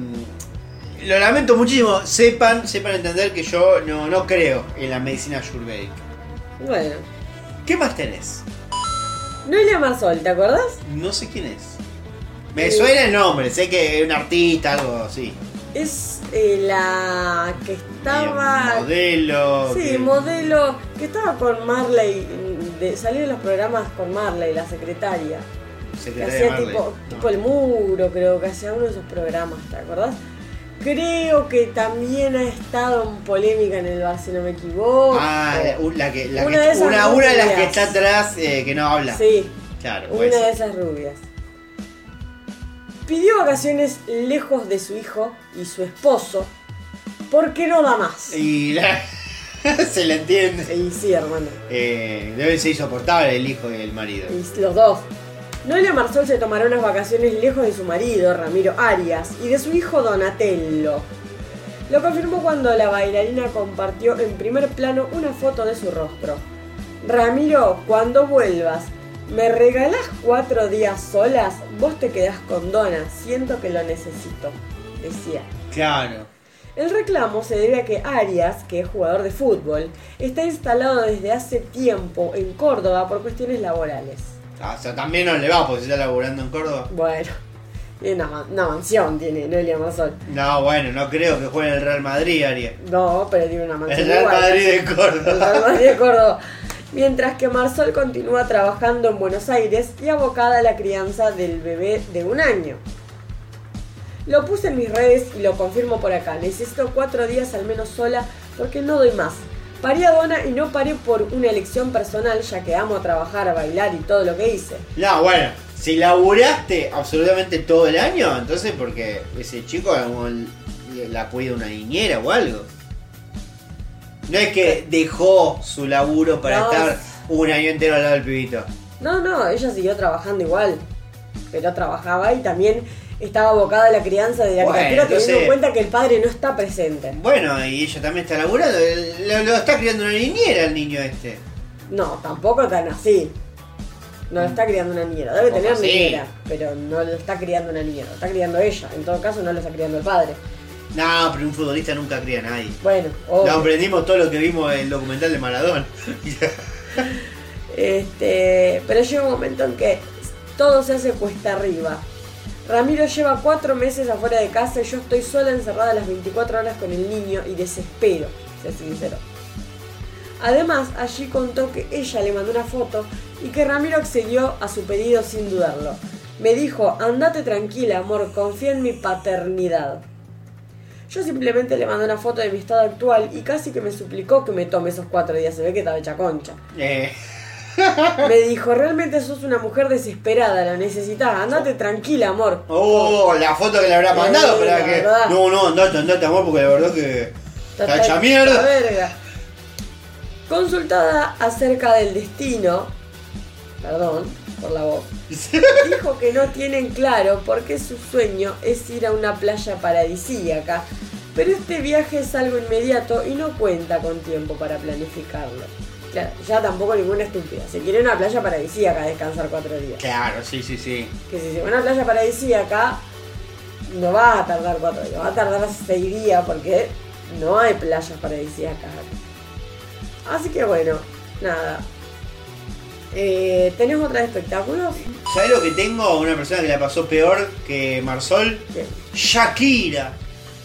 lo lamento muchísimo. Sepan, sepan entender que yo no, no creo en la medicina ayurvédica. Bueno. ¿Qué más tenés? Noelia Marsol, ¿te acordás? No sé quién es. Me suena el nombre, sé que es un artista, algo así. Es eh, la que estaba. Modelo. Sí, que- modelo que estaba con Marley, de, salió en los programas con Marley, la secretaria. Que secretaria hacía Marley. tipo, tipo el muro, creo que hacía uno de esos programas, ¿te acordás? Creo que también ha estado en polémica en el bar, si no me equivoco. Ah, la, que, la Una que- de esas una, una de las que está atrás eh, que no habla. Sí, Claro, una de esas rubias. Pidió vacaciones lejos de su hijo y su esposo Porque no da más. Y la- *laughs* se le entiende. Y sí, hermano. Eh, debe ser insoportable el hijo y el marido. Y los dos. Noelia Marsol se tomará unas vacaciones lejos de su marido, Ramiro Arias, y de su hijo Donatello. Lo confirmó cuando la bailarina compartió en primer plano una foto de su rostro. Ramiro, cuando vuelvas, ¿me regalás cuatro días solas? Vos te quedás con Dona, siento que lo necesito, decía. Claro. El reclamo se debe a que Arias, que es jugador de fútbol, está instalado desde hace tiempo en Córdoba por cuestiones laborales. Ah, O sea, también no le va porque está laburando en Córdoba. Bueno, *laughs* tiene una, una mansión, tiene Noelia Marsol. No, bueno, no creo que juegue en el Real Madrid, Ariel. No, pero tiene una mansión. El Real igual. Madrid de El Real Córdoba. Madrid de Córdoba. *laughs* Mientras que Marsol continúa trabajando en Buenos Aires y abocada a la crianza del bebé de un año. Lo puse en mis redes y lo confirmo por acá. Necesito cuatro días al menos sola porque no doy más. Paré a Dona y no paré por una elección personal, ya que amo trabajar, bailar y todo lo que hice. No, bueno, si laburaste absolutamente todo el año, entonces porque ese chico la cuida una niñera o algo. No es que dejó su laburo para No. estar un año entero al lado del pibito. No, no, ella siguió trabajando igual. Pero trabajaba y también estaba abocada a la crianza de la Bueno, criatura, teniendo en cuenta que el padre no está presente. Bueno, y ella también está laburando. Lo, lo está criando una niñera el niño este. No, tampoco tan así. No lo está criando una niñera. Debe tener así. niñera, pero no lo está criando una niñera. Lo está criando ella. En todo caso, no lo está criando el padre. No, pero un futbolista nunca cría a nadie. Bueno, No obvio. aprendimos todo lo que vimos en el documental de Maradona. Este, pero llega un momento en que todo se hace cuesta arriba. Ramiro lleva cuatro meses afuera de casa y yo estoy sola encerrada las 24 horas con el niño y desespero, se sinceró. Además, allí contó que ella le mandó una foto y que Ramiro accedió a su pedido sin dudarlo. Me dijo, andate tranquila, amor, confía en mi paternidad. Yo simplemente le mandé una foto de mi estado actual y casi que me suplicó que me tome esos cuatro días. Se ve que estaba hecha concha. Eh, *laughs* Me dijo, realmente sos una mujer desesperada, la necesitas, andate tranquila, amor. oh, la foto que le habrá mandado, la que. verdad. No, no, andate, andate, amor, porque la verdad que. Está hecha mierda. verga. Consultada acerca del destino, perdón por la voz, *laughs* dijo que no tienen claro por qué su sueño es ir a una playa paradisíaca, pero este viaje es algo inmediato y no cuenta con tiempo para planificarlo. Claro, ya tampoco ninguna estúpida. Se quiere una playa paradisíaca a descansar cuatro días. Claro, sí, sí, sí. Que si se va a una playa paradisíaca, no va a tardar cuatro días, va a tardar seis días porque no hay playas paradisíacas. Así que bueno, nada. Eh, ¿Tenés otra de espectáculos? ¿Sabes lo que tengo? Una persona que la pasó peor que Marsol. Shakira.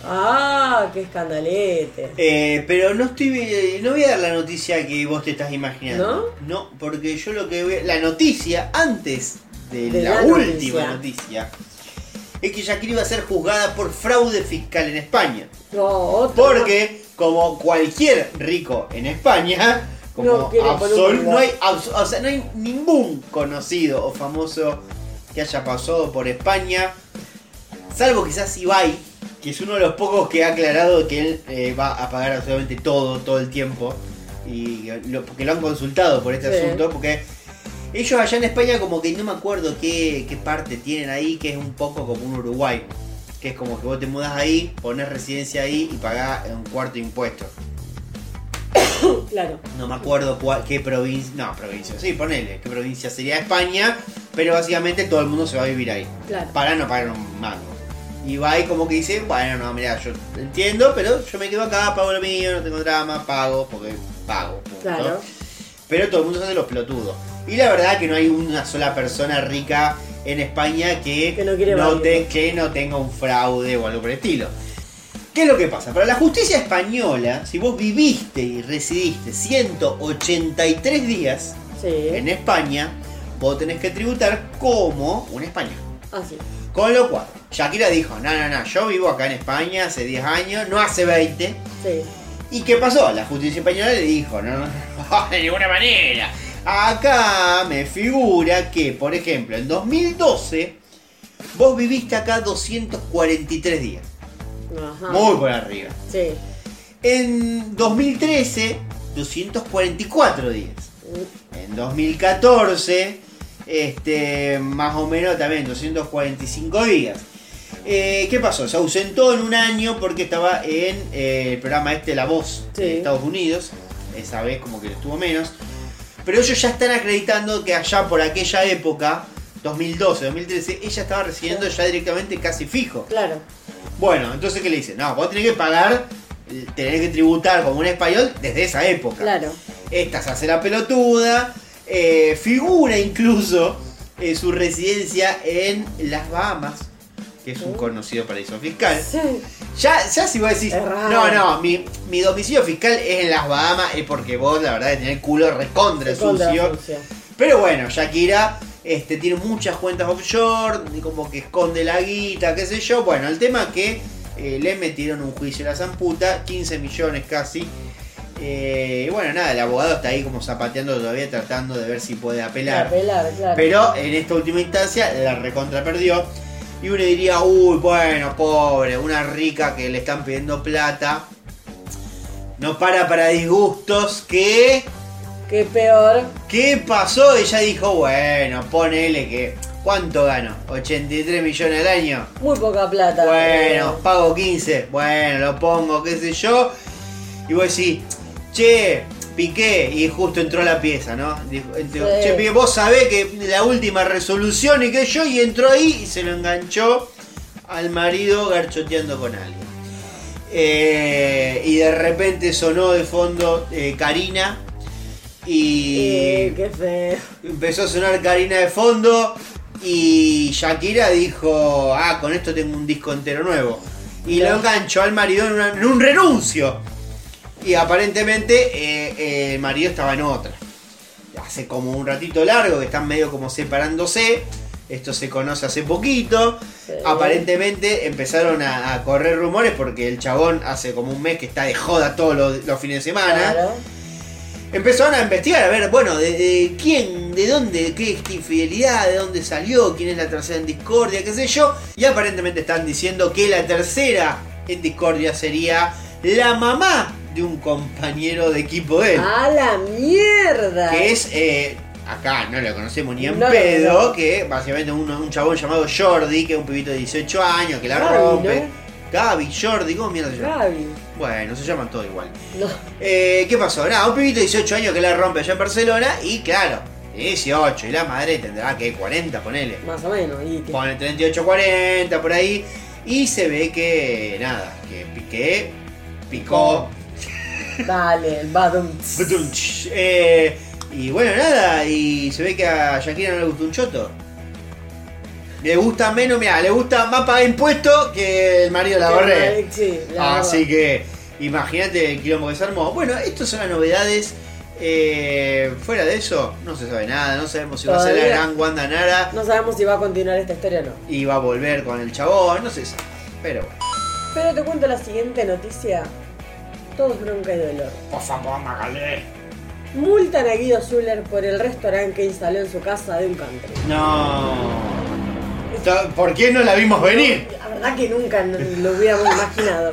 Ah, qué escandalete. Eh, pero no estoy. No voy a dar la noticia que vos te estás imaginando. ¿No? porque yo lo que voy a- La noticia antes de, De la, la última noticia. noticia. Es que Shakira iba a ser juzgada por fraude fiscal en España. No, otro Porque, como cualquier rico en España, como No absol- no, hay, abs- o sea, no hay ningún conocido o famoso que haya pasado por España, salvo quizás Ibai, que es uno de los pocos que ha aclarado que él eh, va a pagar absolutamente todo, todo el tiempo, y que lo, lo han consultado por este Sí. asunto, porque ellos allá en España como que no me acuerdo qué, qué parte tienen ahí, que es un poco como un Uruguay. Que es como que vos te mudas ahí, pones residencia ahí y pagás un cuarto de impuestos. *coughs* Claro. No me acuerdo cuál, qué provincia. No, provincia, sí, ponele. Qué provincia sería España, pero básicamente todo el mundo se va a vivir ahí. Claro. Para no pagar un mango. Y va ahí como que dice, bueno, no, mira, yo entiendo, pero yo me quedo acá, pago lo mío, no tengo drama, pago, porque pago. punto. Claro. Pero todo el mundo se hace los pelotudos. Y la verdad que no hay una sola persona rica en España que, Que no quiere no, evadirlo. te- que no tenga un fraude o algo por el estilo. ¿Qué es lo que pasa? Para la justicia española, si vos viviste y residiste 183 días Sí. en España, vos tenés que tributar como un español. Así. Con lo cual, Shakira dijo, no, no, no, yo vivo acá en España hace 10 años, no hace 20. Sí. ¿Y qué pasó? La justicia española le dijo, no, no, no, *laughs* de ninguna manera. Acá me figura que, por ejemplo, en 2012, vos viviste acá 243 días. Ajá. Muy por arriba. Sí. En 2013, 244 días. En 2014, este, más o menos también 245 días. Eh, ¿Qué pasó? Se ausentó en un año porque estaba en eh, el programa este La Voz de Estados Unidos. Esa vez como que estuvo menos. Pero ellos ya están acreditando que allá por aquella época, 2012, 2013, ella estaba recibiendo ya directamente casi fijo. Claro. Bueno, entonces ¿qué le dicen? No, vos tenés que pagar, tenés que tributar como un español desde esa época. Claro. Esta se hace la pelotuda, eh, figura incluso eh, su residencia en las Bahamas, que es un conocido paraíso fiscal. Ya, ya si vos decís, no, no, mi, mi domicilio fiscal es en las Bahamas, es porque vos la verdad tenés el culo recontra sucio. Pero bueno, Shakira este, tiene muchas cuentas offshore, y como que esconde la guita, qué sé yo. Bueno, el tema es que eh, le metieron un juicio a la zamputa, 15 millones casi. Eh, bueno, nada, el abogado está ahí como zapateando todavía, tratando de ver si puede apelar. Apelar, claro. Pero en esta última instancia la recontra perdió. Y uno diría, uy, bueno, pobre, una rica que le están pidiendo plata. No para para disgustos que... Qué peor. ¿Qué pasó? Ella dijo, bueno, ponele que... ¿Cuánto gano? ¿83 millones al año? Muy poca plata. Bueno, pago 15. Bueno, lo pongo, qué sé yo. Y vos decís, che, piqué. Y justo entró la pieza, ¿no? Dijo, dijo, Sí. Che, piqué, vos sabés que la última resolución y que yo. Y entró ahí y se lo enganchó al marido garchoteando con alguien. Eh, y de repente sonó de fondo eh, Karina. Y Eh, qué feo. empezó a sonar Karina de fondo. Y Shakira dijo: Ah, con esto tengo un disco entero nuevo. Y lo enganchó al marido en, una- en un renuncio. Y aparentemente eh, eh, el marido estaba en otra. Hace como un ratito largo que están medio como separándose. Esto se conoce hace poquito. Aparentemente empezaron a, a correr rumores porque el chabón hace como un mes que está de joda todos los, los fines de semana. Claro. Empezaron a investigar, a ver, bueno, de, de quién, de dónde, de qué esta infidelidad, de dónde salió, quién es la tercera en discordia, qué sé yo. Y aparentemente están diciendo que la tercera en discordia sería la mamá de un compañero de equipo de él. ¡A la mierda! Que es, eh, acá no lo conocemos ni en No, pedo, que básicamente un, un chabón llamado Jordi, que es un pibito de 18 años, que la rompe. ¿no? Gaby, Jordi, ¿cómo mierda se llama? Gaby. Bueno, se llaman todos igual. No. Eh, ¿Qué pasó? Nada, un pibito de 18 años que la rompe allá en Barcelona y claro, 18 y la madre tendrá que 40, ponele. Más o menos. Y que- Pone 38, 40 por ahí y se ve que nada, que Piqué picó. Dale, el badum. Eh, y bueno, nada, y se ve que a Shakira no le gustó un choto. Le gusta menos, mira, le gusta más pagar impuestos que el marido de la Borré. Sí, la Así que imagínate el quilombo que se armó. Bueno, estas son las novedades. Eh, fuera de eso, no se sabe nada. No sabemos si va a ser la gran Wanda Nara No sabemos si va a continuar esta historia o no. y va a volver con el chabón. No se sabe. Pero bueno. Pero te cuento la siguiente noticia. Todo es bronca y dolor. Por favor, Magalé. Multan a Guido Zuller por el restaurante que instaló en su casa de un country. No. ¿Por qué no la vimos venir? La verdad que nunca lo hubiéramos imaginado.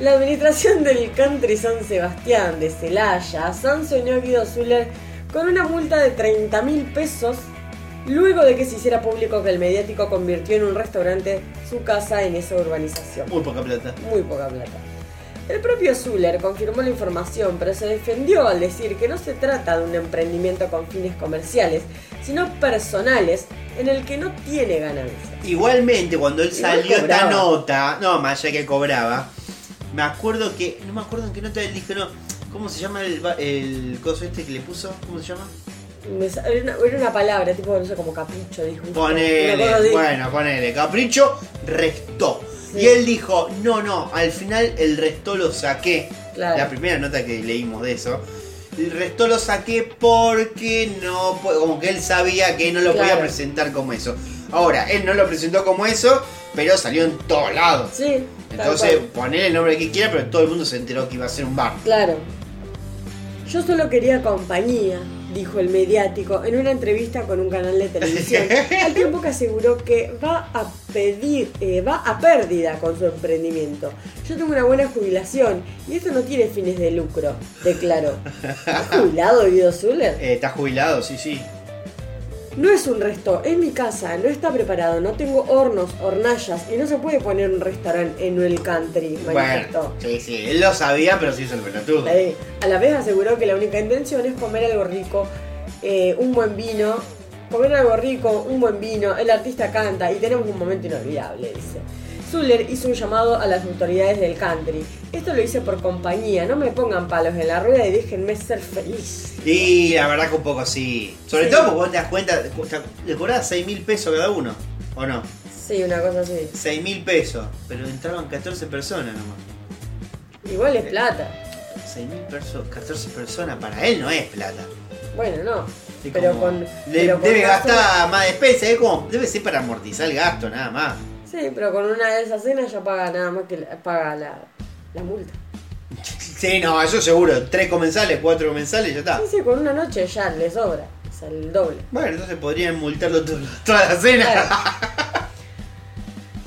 La administración del country San Sebastián de Celaya sancionó a Guido Zuller con una multa de 30 mil pesos luego de que se hiciera público que el mediático convirtió en un restaurante su casa en esa urbanización. Muy poca plata. Muy poca plata. El propio Zuller confirmó la información, pero se defendió al decir que no se trata de un emprendimiento con fines comerciales, sino personales en el que no tiene ganancias. Igualmente, cuando él Igual salió esta nota, no, más allá que cobraba, me acuerdo que, no me acuerdo en qué nota él dijo, no, ¿cómo se llama el, el coso este que le puso? ¿Cómo se llama? Era una, era una palabra, tipo, no sé, como capricho, dijo. Ponele, bueno, ponele, capricho, restó. Sí. Y él dijo, no, no, al final el resto lo saqué. Claro. La primera nota que leímos de eso. El resto lo saqué porque no, como que él sabía que no lo podía presentar como eso. Ahora, él no lo presentó como eso, pero salió en todos lados. Sí, Entonces, ponele el nombre que quiera, pero todo el mundo se enteró que iba a ser un bar. Claro. Yo solo quería compañía. Dijo el mediático en una entrevista con un canal de televisión, *laughs* al tiempo que aseguró que va a pedir, eh, va a pérdida con su emprendimiento. Yo tengo una buena jubilación y esto no tiene fines de lucro, declaró. ¿Está jubilado Guido Zuller? Eh, ¿Estás jubilado? Sí, sí. No es un resto, es mi casa, no está preparado, no tengo hornos, hornallas y no se puede poner un restaurante en el country, manifestó. Bueno, sí, sí. Él lo sabía, pero sí hizo el pelotudo. Eh, A la vez aseguró que la única intención es comer algo rico, eh, un buen vino, comer algo rico, un buen vino, el artista canta y tenemos un momento inolvidable, dice. Zuller hizo un llamado a las autoridades del country. Esto lo hice por compañía, no me pongan palos en la rueda y déjenme ser feliz. Y la verdad que un poco sí. Sobre Sí. todo porque vos te das cuenta, le cobrás 6 mil pesos cada uno, ¿o no? Sí, una cosa así. 6 mil pesos, pero entraban 14 personas nomás. Igual es plata. 6 mil pesos, 14 personas, para él no es plata. Bueno, no. Pero con. le- pero con debe gasto- gastar más despensa, es como, debe ser para amortizar el gasto, nada más. Sí, pero con una de esas cenas ya paga nada más que la- paga la, la multa. *laughs* Sí, no, eso seguro. Tres comensales, cuatro comensales, ya está. Sí, sí, con una noche ya le sobra. O sea, el doble. Bueno, entonces podrían multarlo to- toda la cena. *laughs*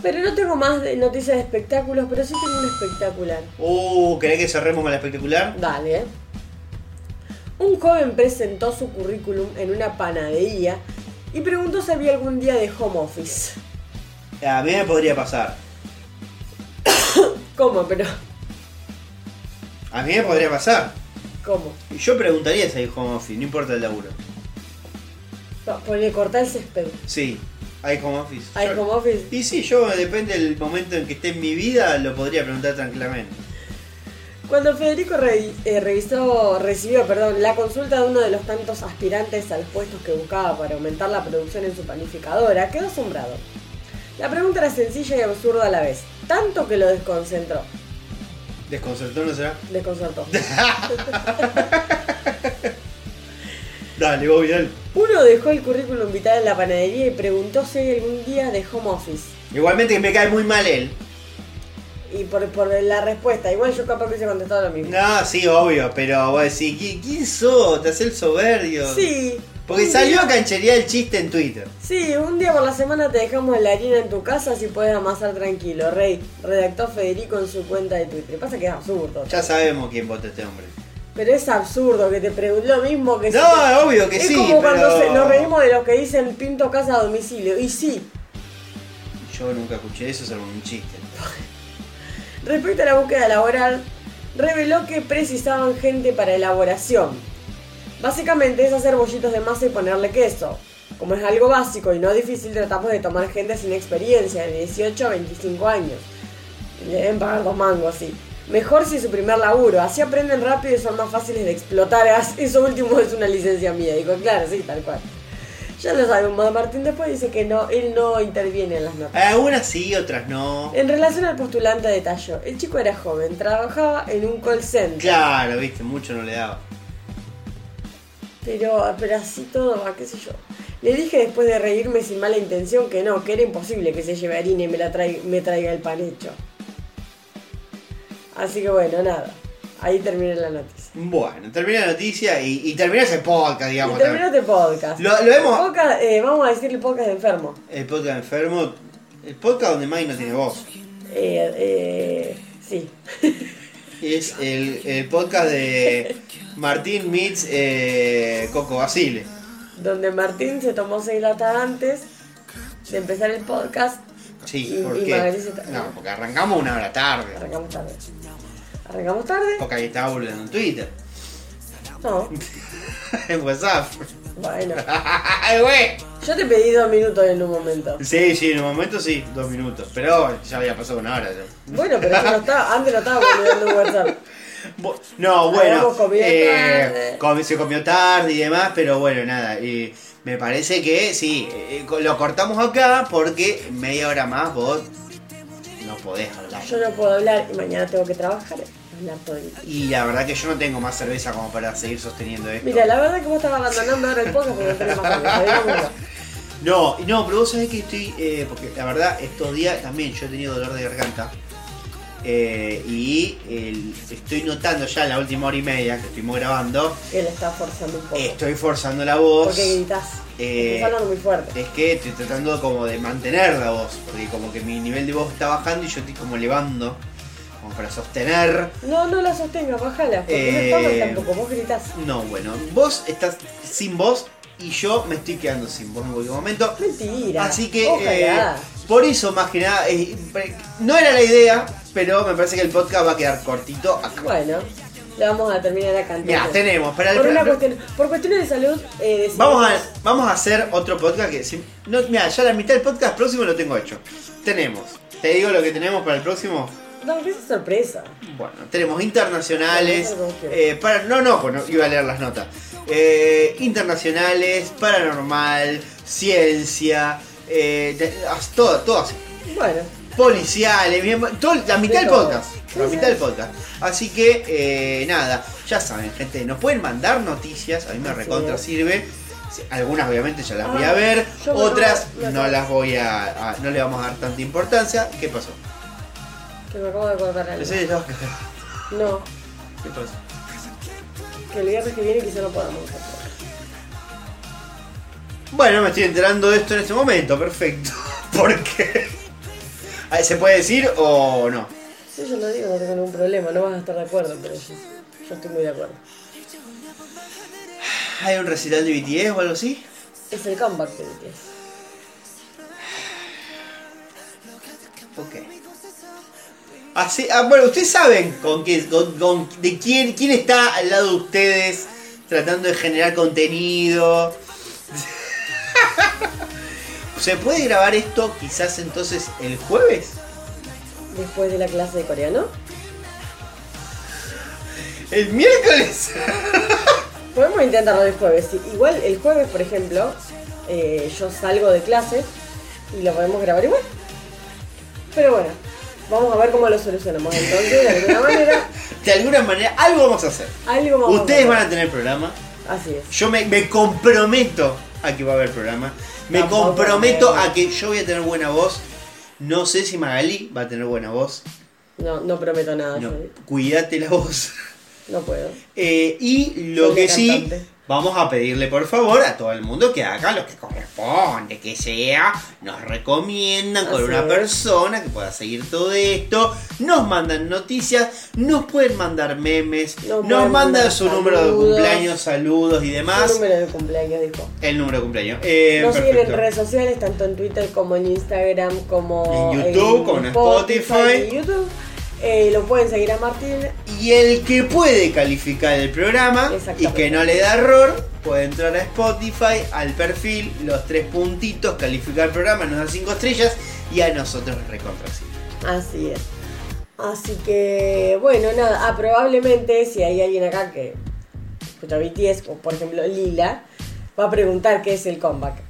Pero no tengo más de noticias de espectáculos, pero sí tengo un espectacular. Uh, ¿querés que cerremos con la espectacular? Dale, ¿eh? Un joven presentó su currículum en una panadería y preguntó si había algún día de home office. A mí me podría pasar. ¿Cómo? Pero, A mí me podría pasar. ¿cómo? Y Yo preguntaría si hay home office, no importa el laburo. No, Ponle cortar el césped. Sí, hay home office. ¿Hay Yo- home office? Y sí, yo depende del momento en que esté en mi vida, lo podría preguntar tranquilamente. Cuando Federico re- eh, revisó, recibió perdón, la consulta de uno de los tantos aspirantes a los puestos que buscaba para aumentar la producción en su panificadora, quedó asombrado. La pregunta era sencilla y absurda a la vez, tanto que lo desconcentró. ¿Desconcertó no será? Desconcertó. *laughs* Dale, vos Vidal. Uno dejó el currículum vital en la panadería y preguntó si hay algún día de home office. Igualmente que me cae muy mal él. Y por, por la respuesta, igual yo capaz que hubiese contestado lo mismo. No, sí, obvio, pero vos decís, ¿qui- ¿quién sos? ¿Te haces el soberbio? Sí. Porque salió a cancherear el chiste en Twitter. Sí, un día por la semana te dejamos la harina en tu casa si puedes amasar tranquilo, Rey. Redactó Federico en su cuenta de Twitter. Pasa que es absurdo. Ya sabemos quién vota este hombre. Pero es absurdo que te pregunte lo mismo que No, si te- obvio que es sí, como cuando se- nos reímos de los que dicen pinto casa a domicilio. Y sí, Yo nunca escuché eso, salvo un chiste. respecto a la búsqueda laboral, reveló que precisaban gente para elaboración. Básicamente es hacer bollitos de masa y ponerle queso. Como es algo básico y no difícil, tratamos de tomar gente sin experiencia, de 18 a 25 años. Le deben pagar dos mangos, sí. Mejor si es su primer laburo, así aprenden rápido y son más fáciles de explotar. *laughs* Eso último es una licencia mía. Digo, claro, sí, tal cual. Ya lo sabemos, Martín después dice que no, él no interviene en las notas. Algunas sí, otras no. En relación al postulante detalló, el chico era joven, trabajaba en un call center. Claro, viste, mucho no le daba. Pero, pero así todo, va, qué sé yo. Le dije después de reírme sin mala intención que no, que era imposible que se lleve harina y me, la trai- me traiga el pan hecho. Así que bueno, nada. Ahí terminé la noticia. Bueno, termina la noticia y, y termina ese podcast, Y digamos. terminó este podcast. Lo- lo hemos- Podcast, eh, vamos a decirle podcast de enfermo. El podcast enfermo. El podcast donde Mike no tiene voz. Eh, eh, sí. *laughs* Es el, el podcast de Martín Mitz eh, Coco Basile. Donde Martín se tomó seis latas antes de empezar el podcast. Sí, Y- ¿por y qué? Magalí se ta- No, porque arrancamos una hora tarde. Arrancamos tarde. Arrancamos tarde. Porque ahí estaba volviendo en Twitter. No. *laughs* en WhatsApp. Bueno. ¡Ay, *laughs* güey! Yo te pedí dos minutos en un momento. Sí, sí, en un momento sí, dos minutos. Pero ya había pasado una hora. ya. Bueno, pero yo no *laughs* estaba, antes no estaba WhatsApp. No, bueno, tarde. comi- se comió tarde y demás, pero bueno, nada. Y me parece que sí, eh, co- lo cortamos acá porque media hora más vos no podés hablar. Yo no puedo hablar y mañana tengo que trabajar. Y la verdad que yo no tengo más cerveza como para seguir sosteniendo esto. Mira, la verdad que vos estás abandonando ahora el podcast porque no tenés más digámoslo. *laughs* No, no, pero vos sabés que estoy, eh, porque la verdad estos días también yo he tenido dolor de garganta. Eh, y el- estoy notando ya en la última hora y media que estuvimos grabando, le está forzando un poco. estoy forzando la voz. Porque gritas. Eh, hablando muy fuerte. Es que estoy tratando como de mantener la voz, porque como que mi nivel de voz está bajando y yo estoy como elevando, como para sostener. No, no la sostenga, bájala. Porque Eh, no tomas tampoco, vos gritas. No, bueno, vos estás sin voz y yo me estoy quedando sin voz en cualquier momento. Mentira. Así que eh, por eso más que nada, eh, no era la idea, pero me parece que el podcast va a quedar cortito acá. Bueno, le vamos a terminar acá Mira, entonces. tenemos para el por, una cuestión, por cuestiones de salud, eh, Vamos a, vamos a hacer otro podcast que... si- no, mira, ya la mitad del podcast próximo lo tengo hecho. Tenemos, te digo lo que tenemos para el próximo. No, que es sorpresa. Bueno, tenemos internacionales. Bueno, eh, para, no, no, pues no, iba a leer las notas. Eh, internacionales, paranormal, ciencia, eh, de- as- todo, todo así. Bueno, Policiales, bien, todo- la mitad De del todo. podcast. La Sí, mitad sí. del podcast. Así que, eh, nada, ya saben, gente, nos pueden mandar noticias, a mí me Así recontra es. sirve. Sí, Algunas obviamente ya las voy Ah, a ver, yo me otras acabo- me no acabo- las voy a, a- no le vamos a dar tanta importancia. ¿Qué pasó? Que me acabo de acordar algo. Que estabas- No, ¿Qué pasó? que el viernes que viene quizá no podamos hacer. Bueno, me estoy enterando de esto en este momento, perfecto. *laughs* ¿Por qué? Ah, ¿Se puede decir o no? Sí, yo lo digo, no tengo ningún problema, no vas a estar de acuerdo, pero yo, yo estoy muy de acuerdo. ¿Hay un recital de BTS o algo así? Es el comeback de BTS. Ok. Así, ah, bueno, ustedes saben con qué, con, con- de quién, quién está al lado de ustedes tratando de generar contenido. *laughs* ¿Se puede grabar esto quizás entonces el jueves? Después de la clase de coreano. ¿El miércoles? *laughs* Podemos intentarlo el jueves. Igual el jueves, por ejemplo, eh, yo salgo de clase y lo podemos grabar igual. Pero bueno, vamos a ver cómo lo solucionamos. Entonces, de alguna manera, *laughs* De alguna manera, algo vamos a hacer. algo vamos Ustedes a van a tener programa. Así es. Yo me, me comprometo a que va a haber programa. Me Tampoco comprometo me- a que yo voy a tener buena voz. No sé si Magali va a tener buena voz. No, no prometo nada. No, cuídate la voz. no puedo. Eh, y lo Soy que sí, cantante. Vamos a pedirle por favor a todo el mundo que haga lo que corresponde, que sea, nos recomiendan con Así una es. persona que pueda seguir todo esto, nos mandan noticias, nos pueden mandar memes, Nos mandan su número de cumpleaños, saludos y demás. Su número de cumpleaños, dijo. El número de cumpleaños. Eh, Nos siguen en redes sociales, tanto en Twitter como en Instagram, como En YouTube, como en Spotify. y YouTube. Eh, lo pueden seguir a Martín. Y el que puede calificar el programa y que no le da error, puede entrar a Spotify, al perfil, los tres puntitos, calificar el programa, nos da cinco estrellas y a nosotros sí. Así es. Así que, bueno, nada. Ah, probablemente si hay alguien acá que escucha BTS, o por ejemplo Lila, va a preguntar qué es el comeback.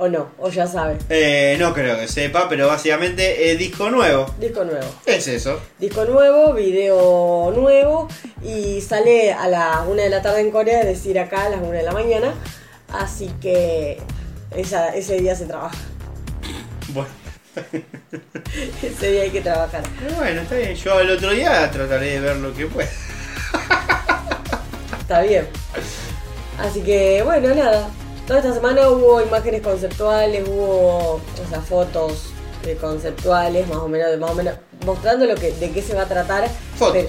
O no, o ya sabe. Eh, no creo que sepa, pero básicamente es disco nuevo. Disco nuevo. Es eso. Disco nuevo, video nuevo y sale a las 1 de la tarde en Corea, es decir, acá a las 1 de la mañana. Así que esa- ese día se trabaja. Bueno, *laughs* Ese día hay que trabajar. pero bueno, está bien. Yo el otro día trataré de ver lo que pueda. Está bien. Así que bueno, nada. Toda esta semana hubo imágenes conceptuales, hubo o sea, fotos conceptuales, más o menos, más o menos mostrando lo que, de qué se va a tratar. Fotos. Pero-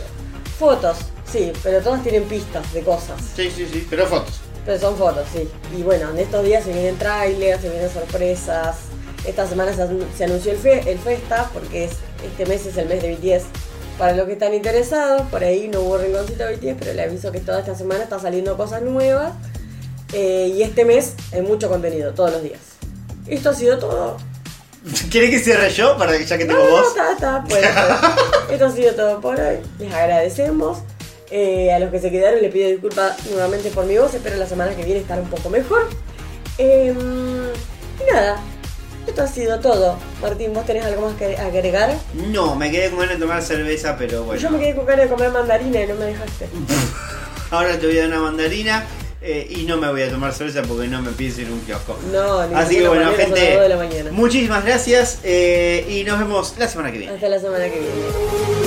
fotos, sí, pero todas tienen pistas de cosas. Sí, sí, sí, pero fotos. Pero son fotos, sí. Y bueno, en estos días se vienen trailers, se vienen sorpresas. Esta semana se, anu- se anunció el, fe- el Festa, porque es, este mes es el mes de BTS. Para los que están interesados, por ahí no hubo rinconcito de BTS, pero le aviso que toda esta semana está saliendo cosas nuevas. Eh, y este mes hay mucho contenido, todos los días. Esto ha sido todo. ¿Quieres que cierre yo para que ya que tengo No, no, voz? está, está, puede ser. *laughs* Esto ha sido todo por hoy. Les agradecemos. Eh, a los que se quedaron les pido disculpas nuevamente por mi voz. Espero la semana que viene estar un poco mejor. Eh, y nada, esto ha sido todo. Martín, ¿vos tenés algo más que agregar? No, me quedé con ganas de tomar cerveza, pero bueno. Yo me quedé con ganas de comer mandarina y no me dejaste. *laughs* Ahora te voy a dar una mandarina. Eh, y no me voy a tomar cerveza porque no me pienso ir a un kiosco. No, ni Así que bueno, gente, muchísimas gracias eh, y nos vemos la semana que viene. Hasta la semana que viene.